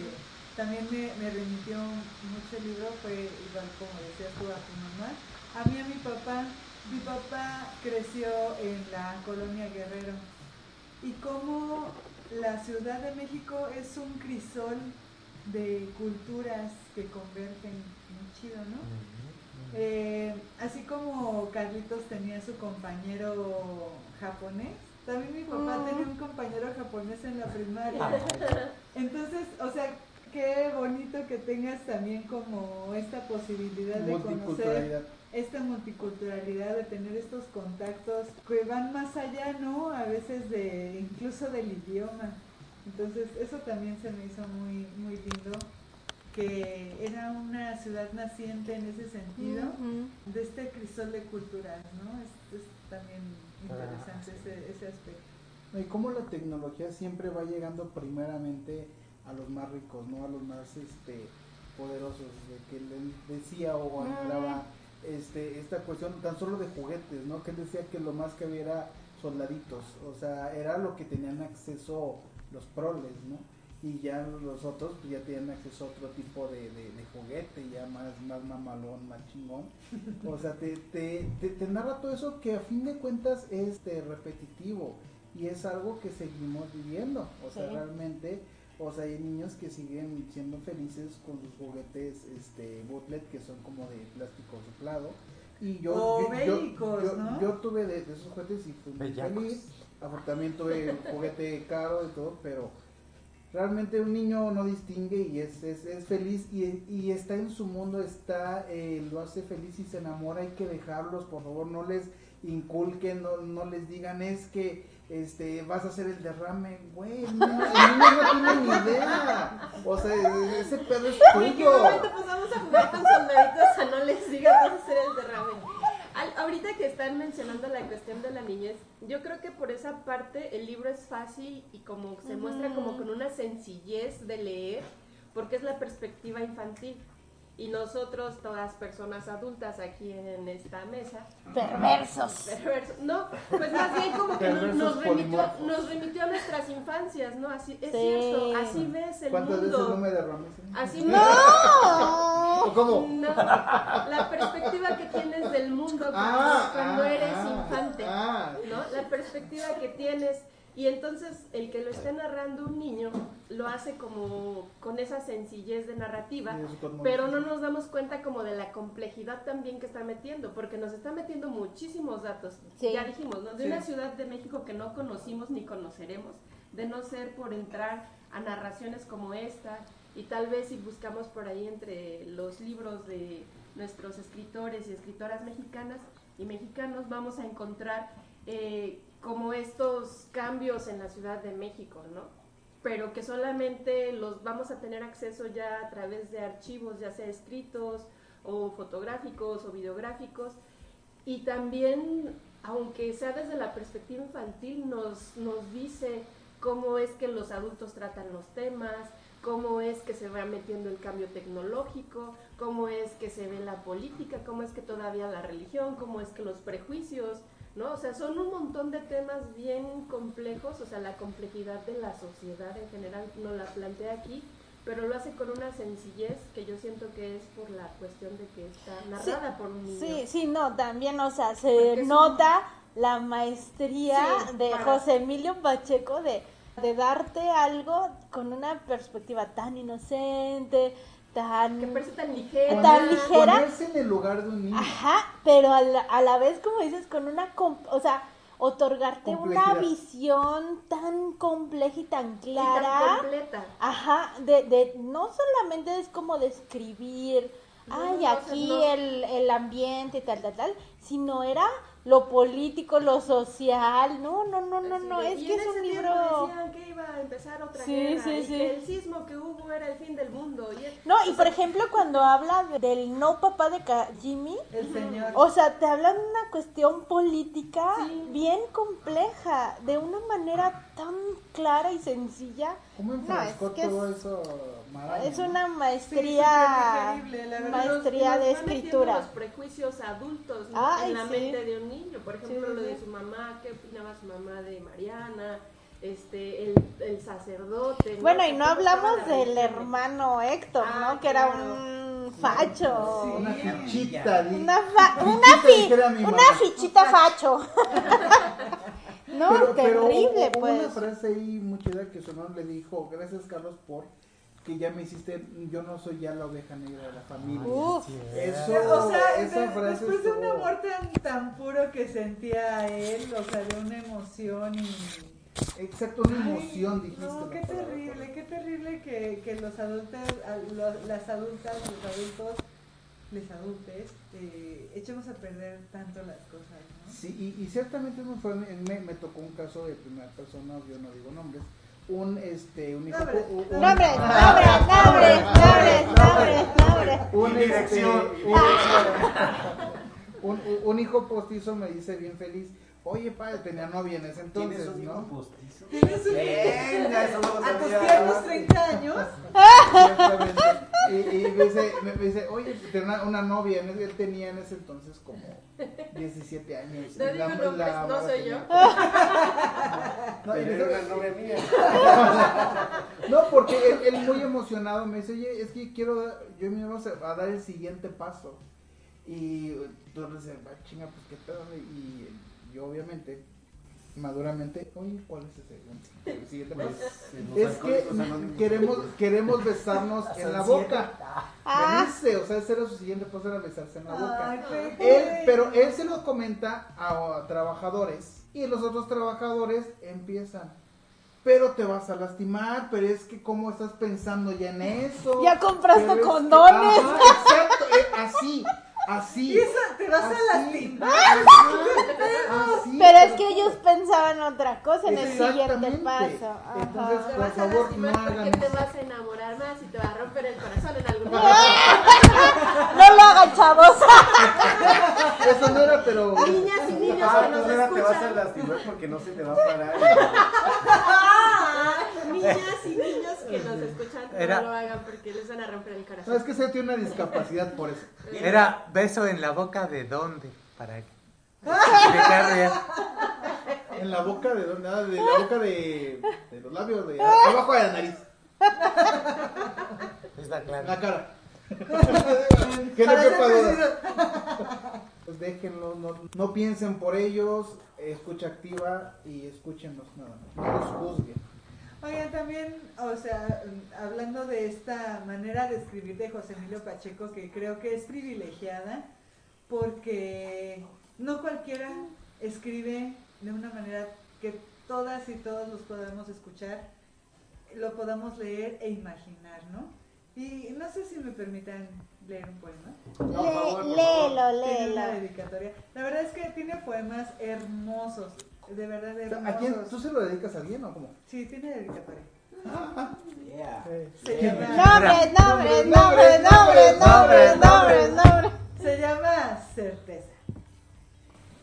también me, me remitió mucho el libro fue, igual como decías tú a tu mamá, a mí a mi papá, mi papá creció en la colonia Guerrero y como la Ciudad de México es un crisol de culturas que convergen muy chido, ¿no? Eh, así como Carlitos tenía su compañero japonés, también mi papá Mm. tenía un compañero japonés en la primaria. Entonces, o sea, qué bonito que tengas también como esta posibilidad de conocer esta multiculturalidad, de tener estos contactos que van más allá, ¿no? A veces de incluso del idioma. Entonces, eso también se me hizo muy muy lindo que era una ciudad naciente en ese sentido de este crisol de culturas, ¿no? Es, es también interesante ese, ese aspecto. Y cómo la tecnología siempre va llegando primeramente a los más ricos, no a los más este poderosos, de que le decía o hablaba este esta cuestión tan solo de juguetes, ¿no? Que él decía que lo más que había era soldaditos, o sea, era lo que tenían acceso los proles, ¿no? Y ya los otros pues, ya tienen acceso a otro tipo de, de, de juguete, ya más, más mamalón, más chingón. O sea, te, te, te, te narra todo eso que a fin de cuentas es este, repetitivo y es algo que seguimos viviendo. O sea, Sí. realmente, o sea, hay niños que siguen siendo felices con sus juguetes este, bootleg que son como de plástico soplado. Y yo, O yo, yo- bélicos, yo- ¿no? yo tuve de, de esos juguetes y fui muy feliz. Afortunadamente un juguete caro y todo, pero realmente un niño no distingue y es, es, es feliz y, y está en su mundo, está eh, lo hace feliz y se enamora, hay que dejarlos, por favor, no les inculquen, no, no les digan es que este vas a hacer el derrame, güey, el niño, el niño no tiene ni idea, o sea, ese pedo es ¿En qué tuyo. momento pasamos a jugar con soldaditos a no les digas vas a hacer el derrame? Ahorita que están mencionando la cuestión de la niñez, yo creo que por esa parte el libro es fácil y como se muestra como con una sencillez de leer, porque es la perspectiva infantil. Y nosotros, todas personas adultas aquí en esta mesa, Perversos. perverso. No, pues más bien como que nos, nos remitió, nos remitió a nuestras infancias, ¿no? Así, es Sí. cierto, así ves el ¿Cuántas veces no mundo. me derramé? Así ¡No! ¿O cómo? no, la perspectiva que tienes del mundo cuando, Ah, cuando ah, eres ah, infante, ah. ¿no? La perspectiva que tienes y entonces el que lo esté narrando un niño lo hace como con esa sencillez de narrativa, pero no nos damos cuenta como de la complejidad también que está metiendo, porque nos está metiendo muchísimos datos. Sí. Ya dijimos, ¿no? De Sí. una ciudad de México que no conocimos ni conoceremos, de no ser por entrar a narraciones como esta, y tal vez si buscamos por ahí entre los libros de nuestros escritores y escritoras mexicanas y mexicanos, vamos a encontrar eh, como estos cambios en la Ciudad de México, ¿no? Pero que solamente los vamos a tener acceso ya a través de archivos, ya sea escritos o fotográficos o videográficos. Y también, aunque sea desde la perspectiva infantil, nos, nos dice cómo es que los adultos tratan los temas, cómo es que se va metiendo el cambio tecnológico, cómo es que se ve la política, cómo es que todavía la religión, cómo es que los prejuicios, ¿no? O sea, son un montón de temas bien complejos, o sea, la complejidad de la sociedad en general no la plantea aquí, pero lo hace con una sencillez que yo siento que es por la cuestión de que está narrada por un niño. Sí, sí, no, también, o sea, se nota la maestría Sí, de para- José Emilio Pacheco de, de darte algo con una perspectiva tan inocente, tan... Que parece tan ligera. Tan ligera. Ponerse en el lugar de un niño. Ajá, pero a la, a la vez, como dices, con una, o sea, otorgarte una visión tan compleja y tan y tan clara. completa. Ajá, de, de, no solamente es como describir, No, ay, no, aquí no. el, el ambiente, tal, tal, tal, sino era lo político, lo social. No, no, no, no, no. Es y que en es ese un libro. Decían que iba a empezar otra Sí, guerra sí, y sí. que el sismo que hubo era el fin del mundo. Y es- No, y por ejemplo, cuando habla de- del no papá de Jimmy, El señor. o sea, te hablan de una cuestión política Sí. bien compleja, de una manera tan clara y sencilla. ¿Cómo No, enfrascó es que es- todo eso Maraña, Es una Sí, maestría, súper digerible, la maestría Nos de va metiendo escritura. los prejuicios adultos ¿no? Ay, en la sí. mente de un niño. Por ejemplo, Sí, lo sí. de su mamá, qué opinaba su mamá de Mariana, este, el, el sacerdote. ¿no? Bueno, y no hablamos la del hermano Héctor, Ah, ¿no? Que era un facho. Sí. Una fichita. di- Una, fa- una, fichita, fi- una fichita facho. no, Pero, pero terrible, hubo pues. una frase ahí muy chida que su hermano le dijo, gracias Carlos por que ya me hiciste, yo no soy ya la oveja negra de la familia. Uf. Eso, O sea, esa de- frase después de un amor tan, tan puro que sentía él, o sea, de una emoción y... Exacto, una emoción, Ay, dijiste. No, qué palabra. terrible, qué terrible que, que los adultos, a- lo- las adultas, los adultos, les adultes, eh, echemos a perder tanto las cosas, ¿no? Sí, y, y ciertamente me, fue, me, me tocó un caso de primera persona, yo no digo nombres, un, este, un hijo... Nombres, Nombres, nombres, nombres, nombres, nombres, un, este, Dirección, un, un- hijo postizo me dice bien feliz, oye padre, tenía novia en ese entonces, ¿Tienes un hijo ¿no? postizo? ¿Tienes un Venga, eso no lo a tus tiernos 30 años? Y, y me, dice, me, me dice, oye, tenía una, una novia, él tenía en ese entonces como 17 años. No y digo nombres, no morra soy tenía- yo. No, y dice- una novia mía. No, porque él, él muy emocionado me dice, oye, es que quiero, dar- yo me iba a dar el siguiente paso. Y entonces, va, chinga, pues qué pedo. Y yo obviamente, maduramente, oye, ¿cuál es ese el siguiente? Los Es que queremos, queremos besarnos en la boca. Ah. Me dice, o sea, ese era su siguiente paso, era besarse en la boca. Él, pero él se lo comenta a, a trabajadores y los otros trabajadores empiezan. Pero te vas a lastimar, pero es que cómo estás pensando ya en eso. Ya compraste que- condones. Exacto, eh, así, así. Y eso, te vas así, a lastimar. ajá, así, Pero es que ellos pensaban otra cosa en el siguiente paso. Entonces, Ajá. Te Por vas a favor, no lastimar hagan porque te vas a enamorar más y te va a romper el corazón en algún momento. No lo hagan, chavos. Eso no era, pero. Niñas y niños Ah, que nos entonces ahora te vas a escuchan. lastimar porque no se te va a parar. Niñas y niños que nos escuchan, Era- no lo hagan porque les van a romper el corazón. No, es que se tiene una discapacidad por eso. Era beso en la boca de dónde, para. En la boca de dónde? Ah, de la boca de, de los labios, de abajo de la nariz, Está claro. la cara. que no quepa duda. Pues déjenlos, no, no piensen por ellos, escucha activa y escúchenlos nada más. No los juzguen. Oigan, también, o sea, hablando de esta manera de escribir de José Emilio Pacheco, que creo que es privilegiada, porque no cualquiera escribe de una manera que todas y todos los podamos escuchar, lo podamos leer e imaginar, ¿no? Y no sé si me permitan leer un poema. No, léelo, Tiene una léelo. dedicatoria. La verdad es que tiene poemas hermosos, de verdad O sea, hermosos. ¿A quién? ¿Tú se lo dedicas a alguien o cómo? Sí, tiene dedicatoria. Yeah. Se llama, Nombres, nombres, nombres, nombres, nombres, nombres, nombres. se llama Certeza.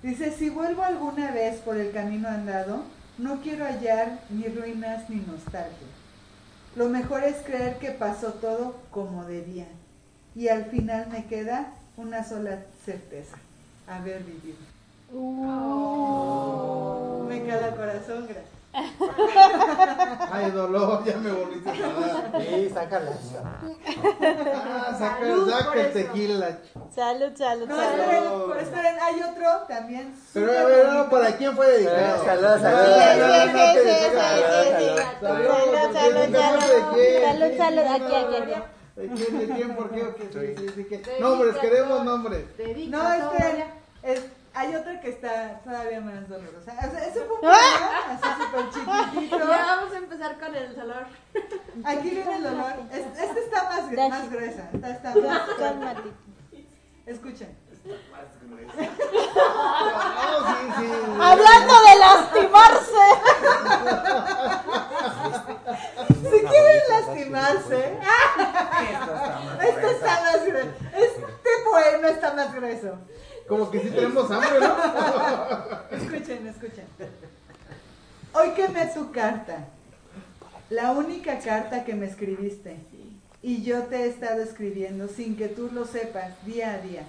Dice, si vuelvo alguna vez por el camino andado, no quiero hallar ni ruinas ni nostalgia. Lo mejor es creer que pasó todo como debía. Y al final me queda una sola certeza, haber vivido. Me queda corazón, gracias. Ay, dolor, ya me volviste a dar. Sí, sácala. Ah, saca, Salud saca por el eso. tequila. Salud, salud, No, salud. esperen, esperen, hay otro también. Pero a ver, no. ¿para quién fue dedicado? Salud, salud. Salud, Salud, salud, salud. Salud, aquí, aquí, aquí. ¿De quién, de quién, por qué? o qué? Sí, sí, sí, que- Nombres, queremos nombres. No, esperen. Hay otra que está todavía más dolorosa. O sea, ese fue un poema así súper chiquitito. Ya vamos a empezar con el dolor. Aquí viene el dolor. Es- Esta está más, más gruesa. Está Con- más. Escuchen. No, sí, sí. Hablando de lastimarse. Si quieren lastimarse, esto está más grueso. Este poema está más grueso. Como que sí tenemos hambre, ¿no? Escuchen, escuchen. Hoy quemé tu carta. La única carta que me escribiste. Y yo te he estado escribiendo sin que tú lo sepas, día a día.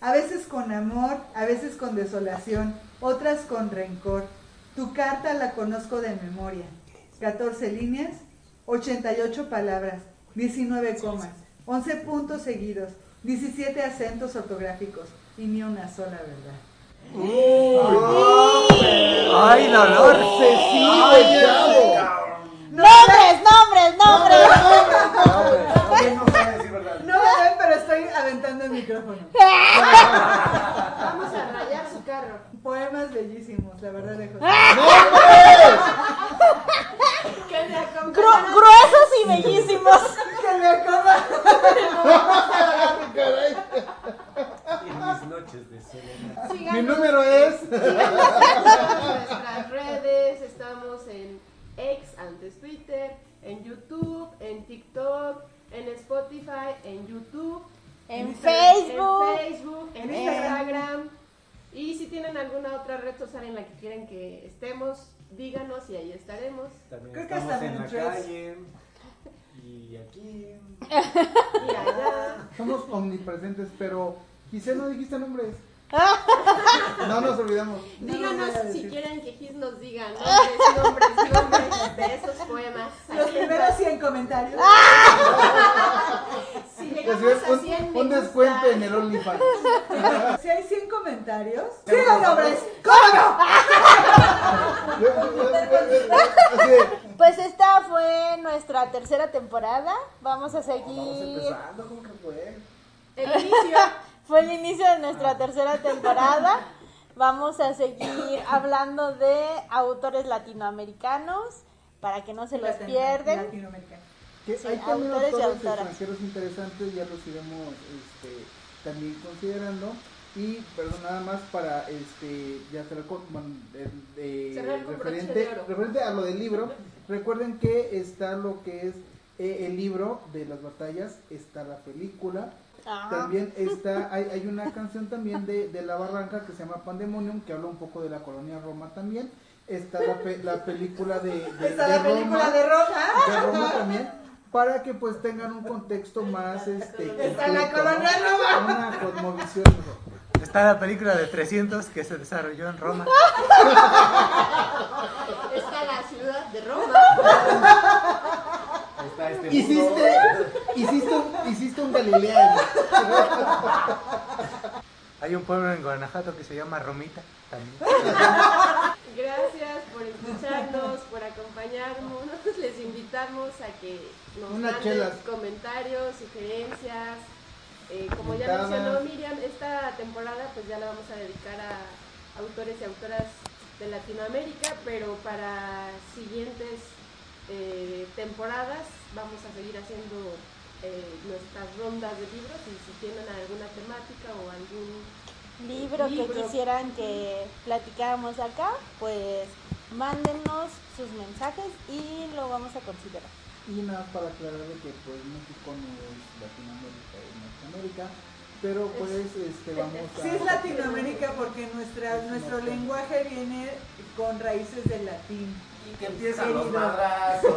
A veces con amor, a veces con desolación, otras con rencor. Tu carta la conozco de memoria. 14 líneas, 88 palabras, 19 comas, 11 puntos seguidos, 17 acentos ortográficos y ni una sola verdad. ¡Ay, dolor! Obsesivo el chavo. Nombres, nombres, nombres. ¿Quién no sabe decir verdad? No me ven, pero estoy aventando el micrófono. Vamos a rayar su carro. Poemas bellísimos, la verdad, de le acompañe- Gru- gruesos y bellísimos. Que me coma. Mis noches de soledad. Mi número es. en nuestras redes. Estamos en X, antes Twitter, en YouTube, en TikTok, en Spotify, en YouTube, En Facebook. en Facebook, en En Instagram. Y si tienen alguna otra red social en la que quieren que estemos, díganos y ahí estaremos. También Creo que estamos en la calle. Y aquí. Y allá. Somos omnipresentes, pero quizá no dijiste nombres. No nos olvidamos. No Díganos si quieren que Gis nos diga nombres, nombres, nombres de esos poemas. Los primeros 100 comentarios. Si llegamos si a un, 100 me un gusta. descuento en el OnlyFans. Si hay 100 comentarios, digan nombres. ¿Cómo no? Pues esta fue nuestra tercera temporada. Vamos a Vamos seguir. empezando, ¿cómo que fue? El inicio. Fue el inicio de nuestra tercera temporada. Vamos a seguir hablando de autores latinoamericanos para que no se los pierden. Latinoamericano. que Sí, hay también autores y autores autoras. extranjeros interesantes, ya los iremos este, también considerando. Y, perdón, nada más para este, ya bueno, el- de- referente, referente a lo del libro. Recuerden que está lo que es eh, el libro de las batallas, está la película, Ajá. También está, hay, hay una canción también de, de La Barranca que se llama Pandemonium, que habla un poco de la colonia Roma también. Está la, pe- la película de, de, Está de la película Roma, de Roma. de Roma también, para que pues tengan un contexto más este Está la colonia ¿no? Roma. Una cosmovisión mejor. Está la película de 300 que se desarrolló en Roma. Está la ciudad de Roma. Está este Hiciste, hiciste, un, hiciste un Galilea. Hay un pueblo en Guanajuato que se llama Romita también. Gracias por escucharnos, por acompañarnos. Nosotros les invitamos a que nos manden comentarios, sugerencias. Eh, como ya mencionó Miriam, esta temporada pues ya la vamos a dedicar a autores y autoras de Latinoamérica, pero para siguientes eh, temporadas vamos a seguir haciendo eh, nuestras rondas de libros y si tienen alguna temática o algún libro que Libro. quisieran que platicáramos acá, pues mándenos sus mensajes y lo vamos a considerar. Y nada para aclarar de que pues México no es Latinoamérica, es Norteamérica. Pero pues este vamos a. Sí es Latinoamérica porque nuestra, nuestro lenguaje viene con raíces del latín. Y que empiezan los madrazos.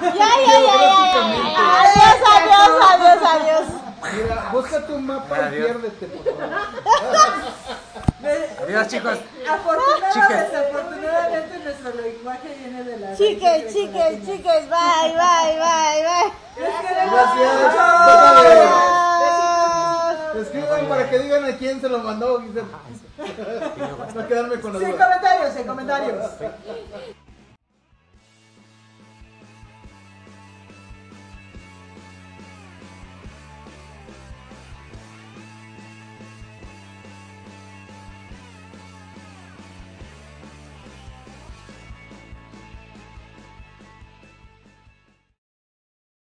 Ya, ya, ya, ya, ya, ya, ya. Adiós, adiós, adiós, adiós. Mira, búscate un mapa y Adiós. piérdete, por favor. Adiós, chicos. Afortunadamente, Chiques. desafortunadamente nuestro lenguaje viene de la Chiques, chiques, chiques, bye, bye, bye, bye. Gracias. Adiós. Escriban para que digan a quién se lo mandó, Giselle. No quedarme con la Sin comentarios, sin comentarios.